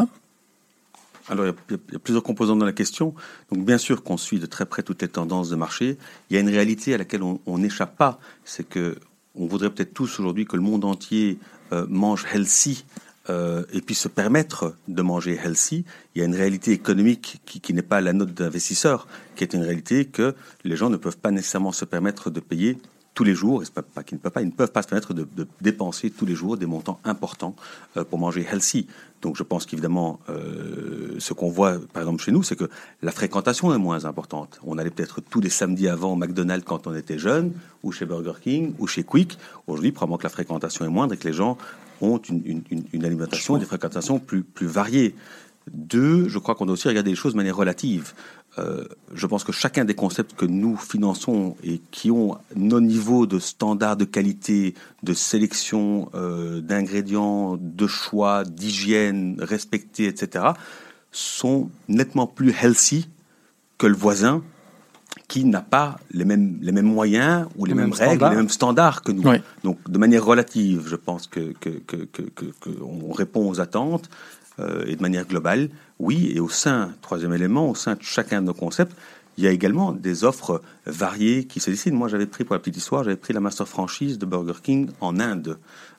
Alors, il y, a, il y, a, plusieurs composants dans la question. Donc, bien sûr qu'on suit de très près toutes les tendances de marché. Il y a une réalité à laquelle on n'échappe pas, c'est que on voudrait peut-être tous aujourd'hui que le monde entier euh, mange healthy euh, et puis se permettre de manger healthy, il y a une réalité économique qui, qui n'est pas la note d'investisseur, qui est une réalité que les gens ne peuvent pas nécessairement se permettre de payer tous les jours, et pas, ne peuvent pas, ils ne peuvent pas se permettre de, dépenser tous les jours des montants importants euh, pour manger healthy. Donc je pense qu'évidemment, euh, ce qu'on voit par exemple chez nous, c'est que la fréquentation est moins importante. On allait peut-être tous les samedis avant au McDonald's quand on était jeune, ou chez Burger King, ou chez Quick. Aujourd'hui, probablement que la fréquentation est moindre et que les gens ont une, une, une alimentation des fréquentations plus, plus variées. Deux, je crois qu'on doit aussi regarder les choses de manière relative. Euh, je pense que chacun des concepts que nous finançons et qui ont nos niveaux de standards de qualité, de sélection euh, d'ingrédients, de choix, d'hygiène respectés, etc., sont nettement plus healthy que le voisin qui n'a pas les mêmes, les mêmes moyens ou les, les mêmes, mêmes, règles, standards. les mêmes standards que nous. Oui. Donc, de manière relative, je pense que, que, que, que, que on répond aux attentes et de manière globale, oui. Et au sein, troisième élément, au sein de chacun de nos concepts, il y a également des offres variées qui se décident. Moi, j'avais pris, pour la petite histoire, j'avais pris la master franchise de Burger King en Inde,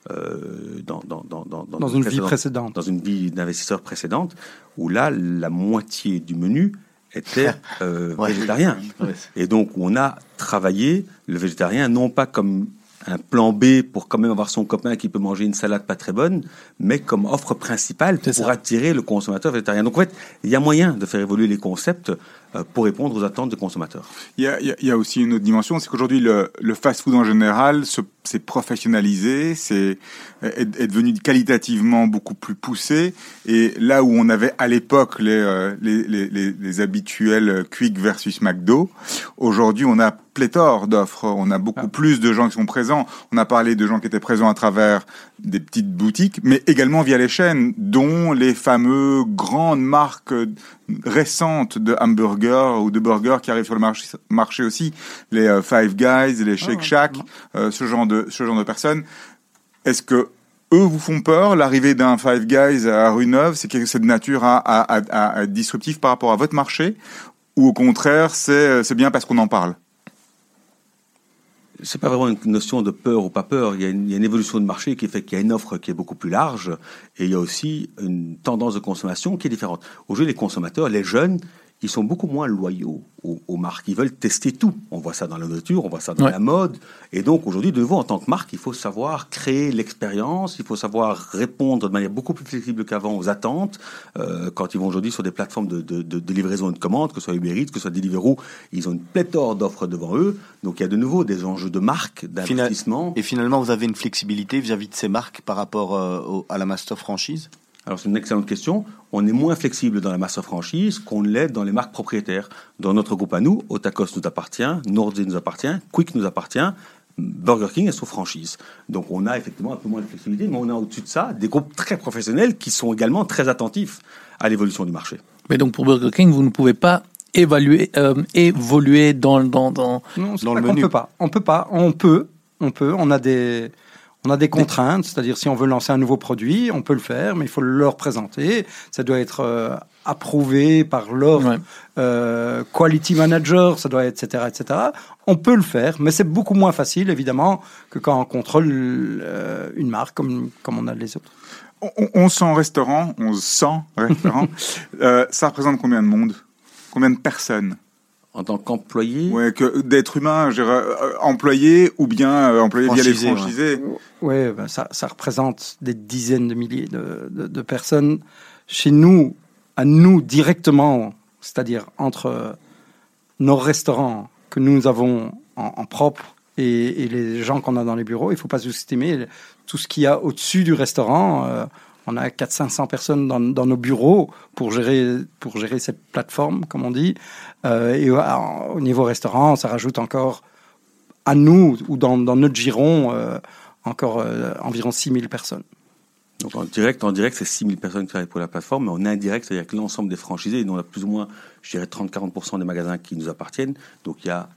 euh, dans, dans, dans, dans, dans une vie précédente. Dans une vie d'investisseur précédente, où là, la moitié du menu était euh, ouais. végétarien. Ouais. Et donc, on a travaillé le végétarien, non pas comme un plan B pour quand même avoir son copain qui peut manger une salade pas très bonne, mais comme offre principale pour ça. attirer le consommateur végétarien. Donc en fait, il y a moyen de faire évoluer les concepts pour répondre aux attentes des consommateurs. Il y a, il y a aussi une autre dimension, c'est qu'aujourd'hui le, le fast-food en général s'est professionnalisé, c'est est, est, devenu qualitativement beaucoup plus poussé, et là où on avait à l'époque les, euh, les, les, les, les habituels Quick versus McDo, aujourd'hui on a pléthore d'offres, on a beaucoup ah. plus de gens qui sont présents. On a parlé de gens qui étaient présents à travers des petites boutiques, mais également via les chaînes, dont les fameux grandes marques récentes de hamburgers ou de burgers qui arrivent sur le marché, marché aussi, les euh, Five Guys, les Shake Shack, euh, ce genre de ce genre de personnes. Est-ce que eux vous font peur L'arrivée d'un Five Guys à rue Neuve, c'est quelque chose de nature à, à, à, à, être disruptif par rapport à votre marché? Ou au contraire, c'est bien parce qu'on en parle? C'est pas vraiment une notion de peur ou pas peur. Il y, a une, il y a une évolution de marché qui fait qu'il y a une offre qui est beaucoup plus large et il y a aussi une tendance de consommation qui est différente. Aujourd'hui, les consommateurs, les jeunes, ils sont beaucoup moins loyaux aux, aux, marques. Ils veulent tester tout. On voit ça dans la nourriture, on voit ça dans ouais. la mode. Et donc aujourd'hui, de nouveau, en tant que marque, il faut savoir créer l'expérience, il faut savoir répondre de manière beaucoup plus flexible qu'avant aux attentes. Euh, quand ils vont aujourd'hui sur des plateformes de, de, de, de, livraison et de commande, que ce soit Uber Eats, que ce soit Deliveroo, ils ont une pléthore d'offres devant eux. Donc il y a de nouveau des enjeux de marque, d'investissement. Et finalement, vous avez une flexibilité vis-à-vis -vis de ces marques par rapport euh, au, à la master franchise? Alors c'est une excellente question. On est moins flexible dans la master franchise qu'on l'est dans les marques propriétaires. Dans notre groupe à nous, Otakos nous appartient, Nordzi nous appartient, Quick nous appartient, Burger King est sous franchise. Donc on a effectivement un peu moins de flexibilité, mais on a au-dessus de ça des groupes très professionnels qui sont également très attentifs à l'évolution du marché. Mais donc pour Burger King, vous ne pouvez pas évaluer, euh, évoluer dans, dans, dans, non, dans le menu. On peut pas. On peut pas. On peut. On peut. On a des on a des contraintes, c'est-à-dire si on veut lancer un nouveau produit, on peut le faire, mais il faut le représenter. Ça doit être euh, approuvé par leur ouais. euh, quality manager, ça doit être, etc., etc. On peut le faire, mais c'est beaucoup moins facile, évidemment, que quand on contrôle euh, une marque comme, comme on a les autres. On, on sent restaurant, on sent restaurant. Euh, ça représente combien de monde? Combien de personnes? En tant qu'employé Ouais, que d'être humain, euh, employé ou bien euh, employé via les franchisés. Oui, ouais, ben ça, ça, représente des dizaines de milliers de, de, de, personnes. Chez nous, à nous directement, c'est-à-dire entre nos restaurants que nous avons en, en propre et, et, les gens qu'on a dans les bureaux, il ne faut pas sous-estimer tout ce qu'il y a au-dessus du restaurant. Euh, On a 400-500 personnes dans, nos bureaux pour gérer, pour gérer cette plateforme, comme on dit. Euh, et au niveau restaurant, ça rajoute encore à nous, ou dans, notre giron, euh, encore euh, environ 6000 personnes. Donc en direct, en direct, c'est 6000 personnes qui travaillent pour la plateforme, mais en indirect, c'est-à-dire que l'ensemble des franchisés, nous on plus ou moins, je dirais, 30-40% des magasins qui nous appartiennent. Donc il y a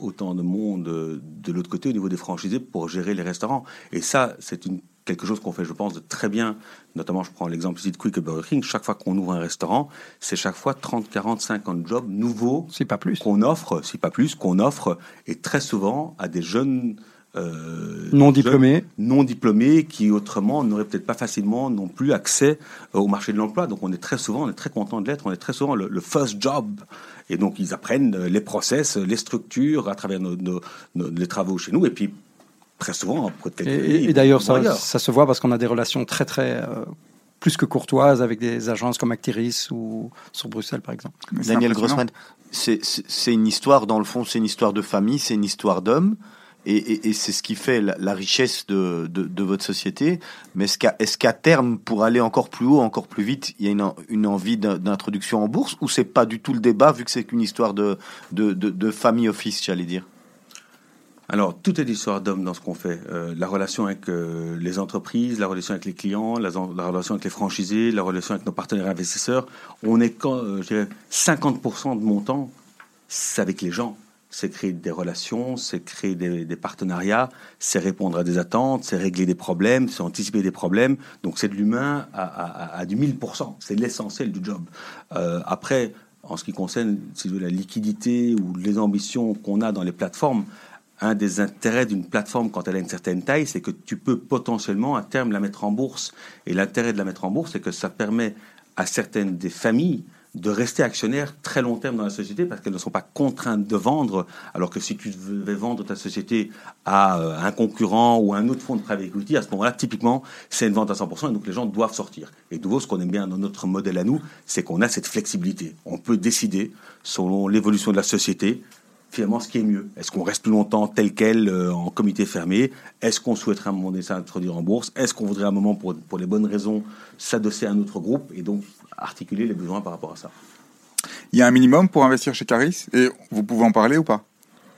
autant de monde de l'autre côté au niveau des franchisés pour gérer les restaurants. Et ça, c'est une quelque chose qu'on fait, je pense, de très bien. Notamment, je prends l'exemple ici de Quick Burger King. Chaque fois qu'on ouvre un restaurant, c'est chaque fois 30, 40, 50 jobs nouveaux. C'est pas plus. Qu'on offre, si pas plus, qu'on offre, et très souvent à des jeunes euh, non diplômés, non diplômés qui autrement n'auraient peut-être pas facilement non plus accès euh, au marché de l'emploi. Donc on est très souvent, on est très content de l'être, on est très souvent le, first job. Et donc ils apprennent les process, les structures à travers nos, les travaux chez nous. Et puis très souvent, et, et d'ailleurs ça, ça, se voit parce qu'on a des relations très très euh, plus que courtoises avec des agences comme Actiris ou sur Bruxelles par exemple. Daniel Grossman, c'est une histoire dans le fond, c'est une histoire de famille, c'est une histoire d'homme et, c'est ce qui fait la, richesse de, votre société. Mais est-ce qu'à terme, pour aller encore plus haut, encore plus vite, il y a une, envie d'introduction en bourse ou c'est pas du tout le débat vu que c'est qu'une histoire de, de, famille office, j'allais dire? Alors, tout est l'histoire d'homme dans ce qu'on fait. Euh, la relation avec euh, les entreprises, la relation avec les clients, la, relation avec les franchisés, la relation avec nos partenaires investisseurs. On est, quand, euh, je dirais, 50% de mon temps, c'est avec les gens c'est créer des relations, c'est créer des, partenariats, c'est répondre à des attentes, c'est régler des problèmes, c'est anticiper des problèmes. Donc c'est de l'humain à, du 1000%. C'est l'essentiel du job. Après, en ce qui concerne si la liquidité ou les ambitions qu'on a dans les plateformes, un des intérêts d'une plateforme quand elle a une certaine taille, c'est que tu peux potentiellement à terme la mettre en bourse. Et l'intérêt de la mettre en bourse, c'est que ça permet à certaines des familles de rester actionnaire très long terme dans la société parce qu'elles ne sont pas contraintes de vendre, alors que si tu devais vendre ta société à euh, un concurrent ou un autre fonds de private equity, à ce moment-là, typiquement, c'est une vente à 100% et donc les gens doivent sortir. Et de nouveau, ce qu'on aime bien dans notre modèle à nous, c'est qu'on a cette flexibilité. On peut décider, selon l'évolution de la société, finalement ce qui est mieux. Est-ce qu'on reste plus longtemps tel quel euh, en comité fermé? Est-ce qu'on souhaiterait à un moment donné s'introduire en bourse? Est-ce qu'on voudrait à un moment, pour, pour les bonnes raisons, s'adosser à un autre groupe Et donc, articuler les besoins par rapport à ça? Il y a un minimum pour investir chez Caris et vous pouvez en parler ou pas?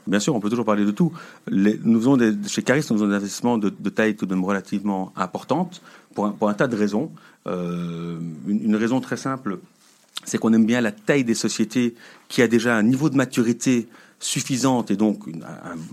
Bien sûr, on peut toujours parler de tout. nous faisons des, chez Caris, nous faisons des investissements de, taille tout de même relativement importante pour un, pour un tas de raisons. Euh, une, raison très simple, c'est qu'on aime bien la taille des sociétés qui a déjà un niveau de maturité suffisante et donc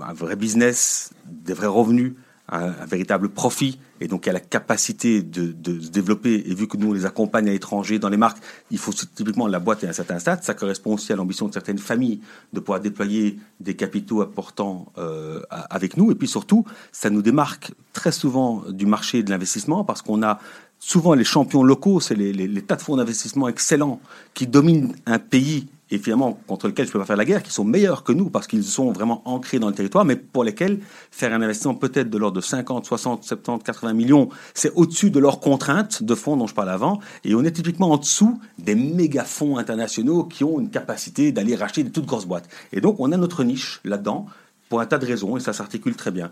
un, vrai business, des vrais revenus un, véritable profit et donc a la capacité de, se développer. Et vu que nous, les accompagne à l'étranger dans les marques, il faut typiquement la boîte à un certain stade. Ça correspond aussi à l'ambition de certaines familles de pouvoir déployer des capitaux importants euh, avec nous. Et puis surtout, ça nous démarque très souvent du marché de l'investissement parce qu'on a souvent les champions locaux, c'est les, les tas de fonds d'investissement excellents qui dominent un pays et finalement contre lesquels je ne peux pas faire la guerre, qui sont meilleurs que nous parce qu'ils sont vraiment ancrés dans le territoire, mais pour lesquels faire un investissement peut-être de l'ordre de 50, 60, 70, 80 millions, c'est au-dessus de leurs contraintes de fonds dont je parlais avant, et on est typiquement en dessous des méga fonds internationaux qui ont une capacité d'aller racheter de toutes grosses boîtes. Et donc on a notre niche là-dedans pour un tas de raisons, et ça s'articule très bien.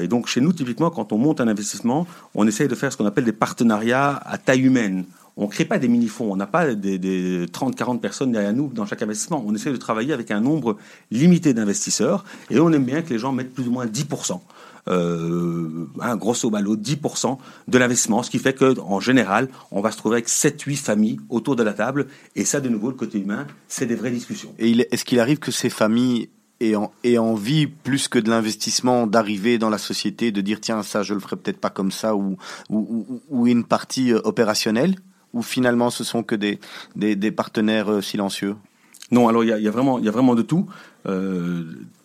Et donc chez nous, typiquement, quand on monte un investissement, on essaye de faire ce qu'on appelle des partenariats à taille humaine. On ne crée pas des mini-fonds, on n'a pas des, 30-40 personnes derrière nous dans chaque investissement. On essaie de travailler avec un nombre limité d'investisseurs et on aime bien que les gens mettent plus ou moins 10%. Euh, un grosso modo 10% de l'investissement, ce qui fait qu'en général, on va se trouver avec 7-8 familles autour de la table. Et ça, de nouveau, le côté humain, c'est des vraies discussions. Est-ce qu'il arrive que ces familles aient, en, envie, plus que de l'investissement, d'arriver dans la société, de dire tiens, ça, je le ferai peut-être pas comme ça, ou une partie euh, opérationnelle? Ou finalement ce sont que des, des, partenaires euh, silencieux? Non, alors il y a, vraiment, il y a vraiment de tout. Euh,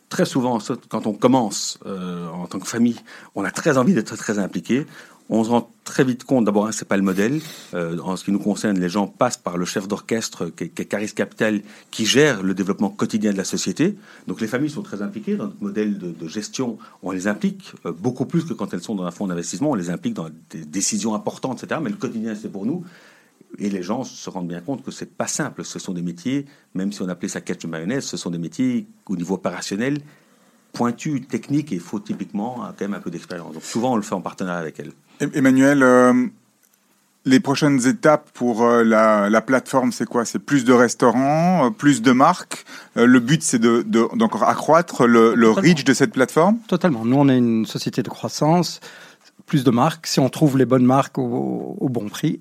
très souvent, quand on commence euh, en tant que famille, on a très envie d'être très impliqué. On se rend très vite compte, d'abord, hein, c'est pas le modèle. en ce qui nous concerne, les gens passent par le chef d'orchestre, qui, est Caris Capital, qui gère le développement quotidien de la société. Donc les familles sont très impliquées dans notre modèle de, de gestion. On les implique beaucoup plus que quand elles sont dans un fonds d'investissement. On les implique dans des décisions importantes, etc. Mais le quotidien, c'est pour nous. Et les gens se rendent bien compte que c'est pas simple. Ce sont des métiers, même si on appelait ça catch de mayonnaise, ce sont des métiers au niveau opérationnel pointus, techniques, et il faut typiquement quand même un peu d'expérience. Donc souvent, on le fait en partenariat avec elles. Emmanuel, euh, les prochaines étapes pour euh, la, la plateforme, c'est quoi? C'est plus de restaurants, euh, plus de marques? Euh, le but, c'est de, de- d'encore accroître le, le reach de cette plateforme? Totalement. Nous, on est une société de croissance, plus de marques. Si on trouve les bonnes marques au, au bon prix,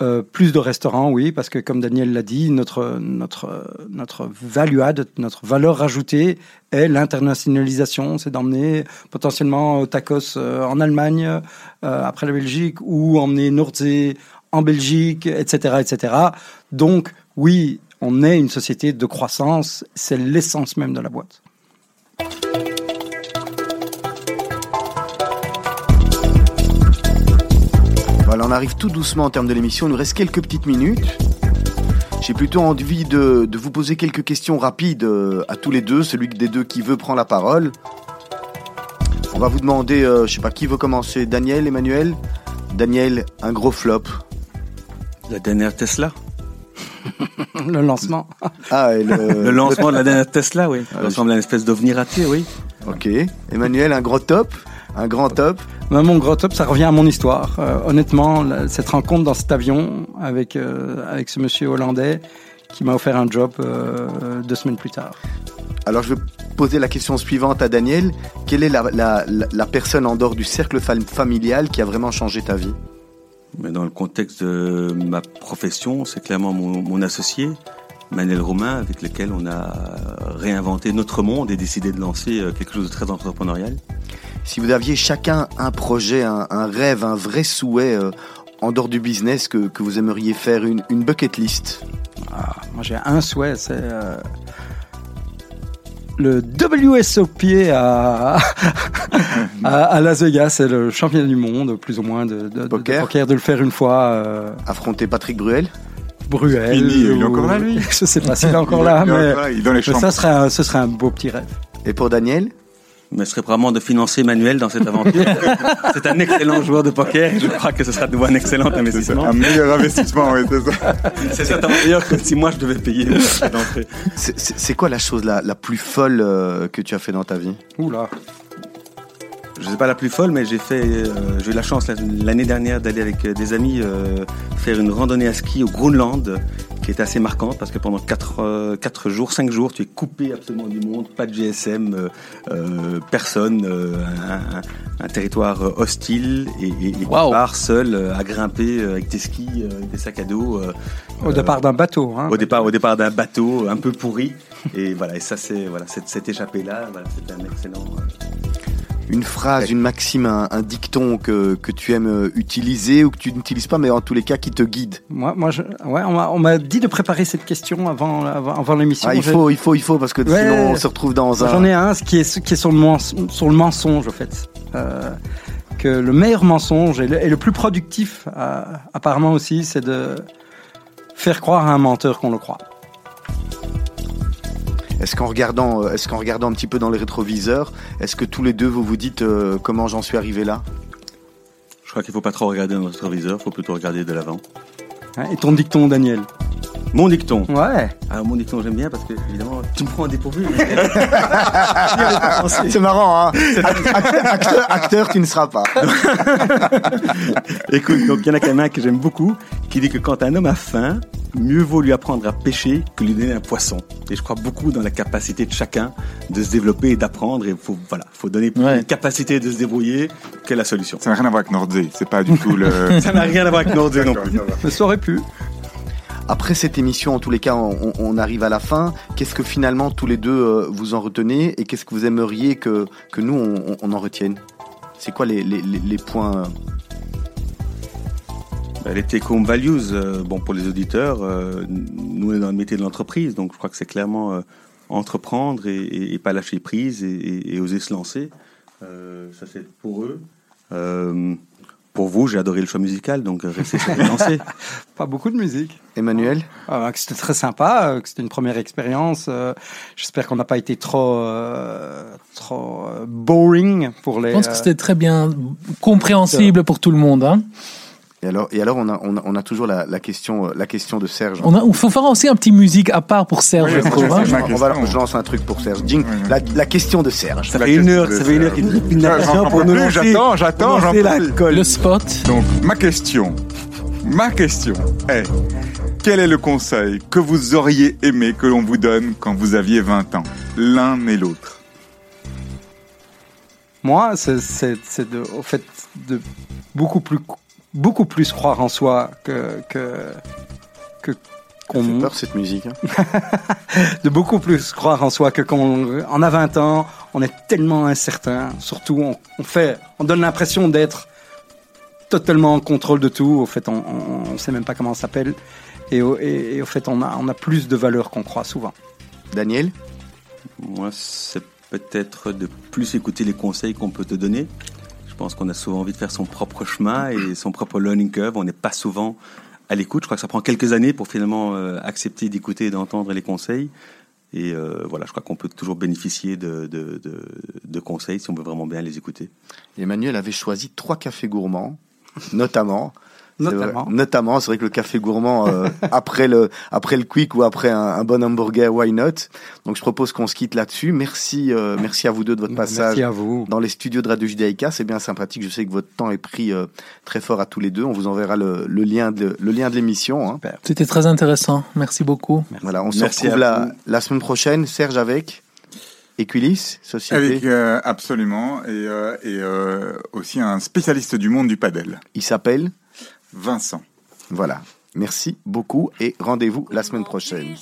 Euh, plus de restaurants, oui, parce que comme Daniel l'a dit, notre notre notre value add, notre valeur ajoutée est l'internationalisation, c'est d'emmener potentiellement tacos euh, en Allemagne euh, après la Belgique ou emmener Nordsee en Belgique, etc., etc. Donc oui, on est une société de croissance, c'est l'essence même de la boîte. On arrive tout doucement en termes de l'émission. Il nous reste quelques petites minutes. J'ai plutôt envie de, de vous poser quelques questions rapides euh, à tous les deux. Celui des deux qui veut prend la parole. On va vous demander, euh, je sais pas qui veut commencer? Daniel, Emmanuel? Daniel, un gros flop. La dernière Tesla? Le lancement. Ah, et le, Le lancement de la dernière Tesla, oui. Ça ressemble à une espèce d'ovni raté, oui. Ok. Emmanuel, un gros top. Un grand top. Mon gros top, ça revient à mon histoire. Euh, honnêtement, cette rencontre dans cet avion avec, euh, avec ce monsieur hollandais qui m'a offert un job euh, deux semaines plus tard. Alors je vais poser la question suivante à Daniel. Quelle est la, la, personne en dehors du cercle fam- familial qui a vraiment changé ta vie? Mais dans le contexte de ma profession, c'est clairement mon, mon associé, Manel Romain, avec lequel on a réinventé notre monde et décidé de lancer quelque chose de très entrepreneurial. Si vous aviez chacun un projet, un, un rêve, un vrai souhait euh, en dehors du business que, que vous aimeriez faire, une, une bucket list? Ah, moi, j'ai un souhait, c'est euh, le WSOP à, à, à Las Vegas. C'est le championnat du monde, plus ou moins, de, de, de- Poker. de poker, de le faire une fois. Euh, Affronter Patrick Bruel? Bruel. Fini, il est ou- encore là, lui Je sais pas s'il est encore là, est- mais, voilà, il est dans les mais ça serait un, ce serait un beau petit rêve. Et pour Daniel? Mais ce serait vraiment de financer Manuel dans cette aventure. c'est un excellent joueur de poker. Je crois que ce sera de nouveau un excellent ça, investissement. un meilleur investissement, oui, c'est ça. C'est certainement meilleur que si moi je devais payer l'entrée. C'est- quoi la chose la, la plus folle euh, que tu as fait dans ta vie? Oula. Je sais pas la plus folle, mais j'ai fait, euh, j'ai eu la chance la- l'année dernière d'aller avec euh, des amis euh, faire une randonnée à ski au Groenland, qui est assez marquante parce que pendant 4, quatre jours, 5 jours, tu es coupé absolument du monde, pas de GSM, euh, euh, personne, euh, un, un- un territoire euh, hostile et, et, et tu Wow. pars seul euh, à grimper euh, avec tes skis, euh, avec des sacs à dos. euh, Au euh, départ d'un bateau. Hein. au départ, au départ d'un bateau un peu pourri. Et voilà, et ça, c'est voilà, cette, cette échappée-là, voilà, c'était un excellent. Une phrase, une maxime, un, un dicton que, que tu aimes euh, utiliser ou que tu n'utilises pas, mais en tous les cas qui te guide Moi, moi je, ouais, on m'a- dit de préparer cette question avant, avant, avant l'émission. ah, il, faut, il faut, il faut, parce que Ouais. sinon on se retrouve dans un... J'en ai un ce qui est, qui est sur, le mens- sur le mensonge, en fait. Euh, que le meilleur mensonge et le, et le plus productif, euh, apparemment aussi, c'est de faire croire à un menteur qu'on le croit. Est-ce qu'en regardant, euh, est-ce qu'en regardant un petit peu dans les rétroviseurs, est-ce que tous les deux vous vous dites euh, comment j'en suis arrivé là? Je crois qu'il faut pas trop regarder dans notre rétroviseur, faut plutôt regarder de l'avant. Et ton dicton, Daniel? Mon dicton. Ouais. Ah, mon dicton, j'aime bien parce que, évidemment, tu me prends en dépourvu. C'est marrant, hein acteur, acteur, acteur, tu ne seras pas. Écoute, donc il y en a quand même un que j'aime beaucoup qui dit que quand un homme a faim, mieux vaut lui apprendre à pêcher que lui donner un poisson. Et je crois beaucoup dans la capacité de chacun de se développer et d'apprendre. Et faut, voilà, faut donner plus Ouais. une capacité de se débrouiller que la solution. Ça n'a rien à voir avec Nordsee, c'est pas du tout le... Ça n'a rien à voir avec Nordic non plus. Mais ça aurait pu. Après cette émission, en tous les cas, on, on arrive à la fin. Qu'est-ce que finalement tous les deux euh, vous en retenez et qu'est-ce que vous aimeriez que, que nous on, on en retienne? C'est quoi les, les, les- points euh, les take home values, euh, bon pour les auditeurs, euh, nous on est dans le métier de l'entreprise, donc je crois que c'est clairement euh, entreprendre et, et- et pas lâcher prise et, et- et oser se lancer. Euh, ça c'est pour eux. Euh, pour vous, j'ai adoré le choix musical, donc euh, restez sur les lancers. Pas beaucoup de musique. Emmanuel Ah, que c'était très sympa, euh, que c'était une première expérience. euh, J'espère qu'on n'a pas été trop, euh, trop euh, boring pour les. Je pense que c'était très bien compréhensible pour tout le monde. Hein. Et alors, et alors on, a, on, a, on a toujours la, la, question, euh, la question de Serge. On, a, on faut faire aussi un petit musique à part pour Serge, Oui, je c'est trouve. ça, hein. on va, question. je lance un truc pour Serge. Jing, Oui, oui. la, la question de Serge. Ça fait une heure, ça fait une heure qu'il une narration j'en pour nous lancer, J'attends, j'attends, pour j'en peux. Le spot. Donc, ma question. Ma question est, quel est le conseil que vous auriez aimé que l'on vous donne quand vous aviez 20 ans L'un et l'autre? Moi, c'est c'est de, au fait de beaucoup plus, beaucoup plus croire en soi que que que On fait peur cette musique. hein. de beaucoup plus croire en soi que quand on, on a 20 ans, on est tellement incertain. Surtout, on, on fait, on donne l'impression d'être totalement en contrôle de tout. Au fait, on, on, on sait même pas comment ça s'appelle. Et, au- et, et au fait, on a, on a plus de valeur qu'on croit souvent. Daniel? Moi, c'est peut-être de plus écouter les conseils qu'on peut te donner. Je pense qu'on a souvent envie de faire son propre chemin et son propre learning curve. On n'est pas souvent à l'écoute. Je crois que ça prend quelques années pour finalement euh, accepter d'écouter et d'entendre les conseils. Et euh, voilà, je crois qu'on peut toujours bénéficier de, conseils si on veut vraiment bien les écouter. Emmanuel avait choisi trois cafés gourmands, notamment. Notamment. vrai- notamment, c'est vrai que le café gourmand euh, après le après le quick ou après un, un bon hamburger, why not? Donc je propose qu'on se quitte là-dessus. Merci, euh, merci à vous deux de votre passage Merci à vous. dans les studios de Radio Judaïka. C'est bien sympathique. Je sais que votre temps est pris euh, très fort à tous les deux. On vous enverra le, le lien de le lien de l'émission. hein. C'était très intéressant. Merci beaucoup. Voilà, on se Merci retrouve la, la semaine prochaine. Serge avec Equilis, société. Avec euh, absolument et, euh, et euh, aussi un spécialiste du monde du padel, Il s'appelle. Vincent. Voilà. Merci beaucoup et rendez-vous la semaine prochaine.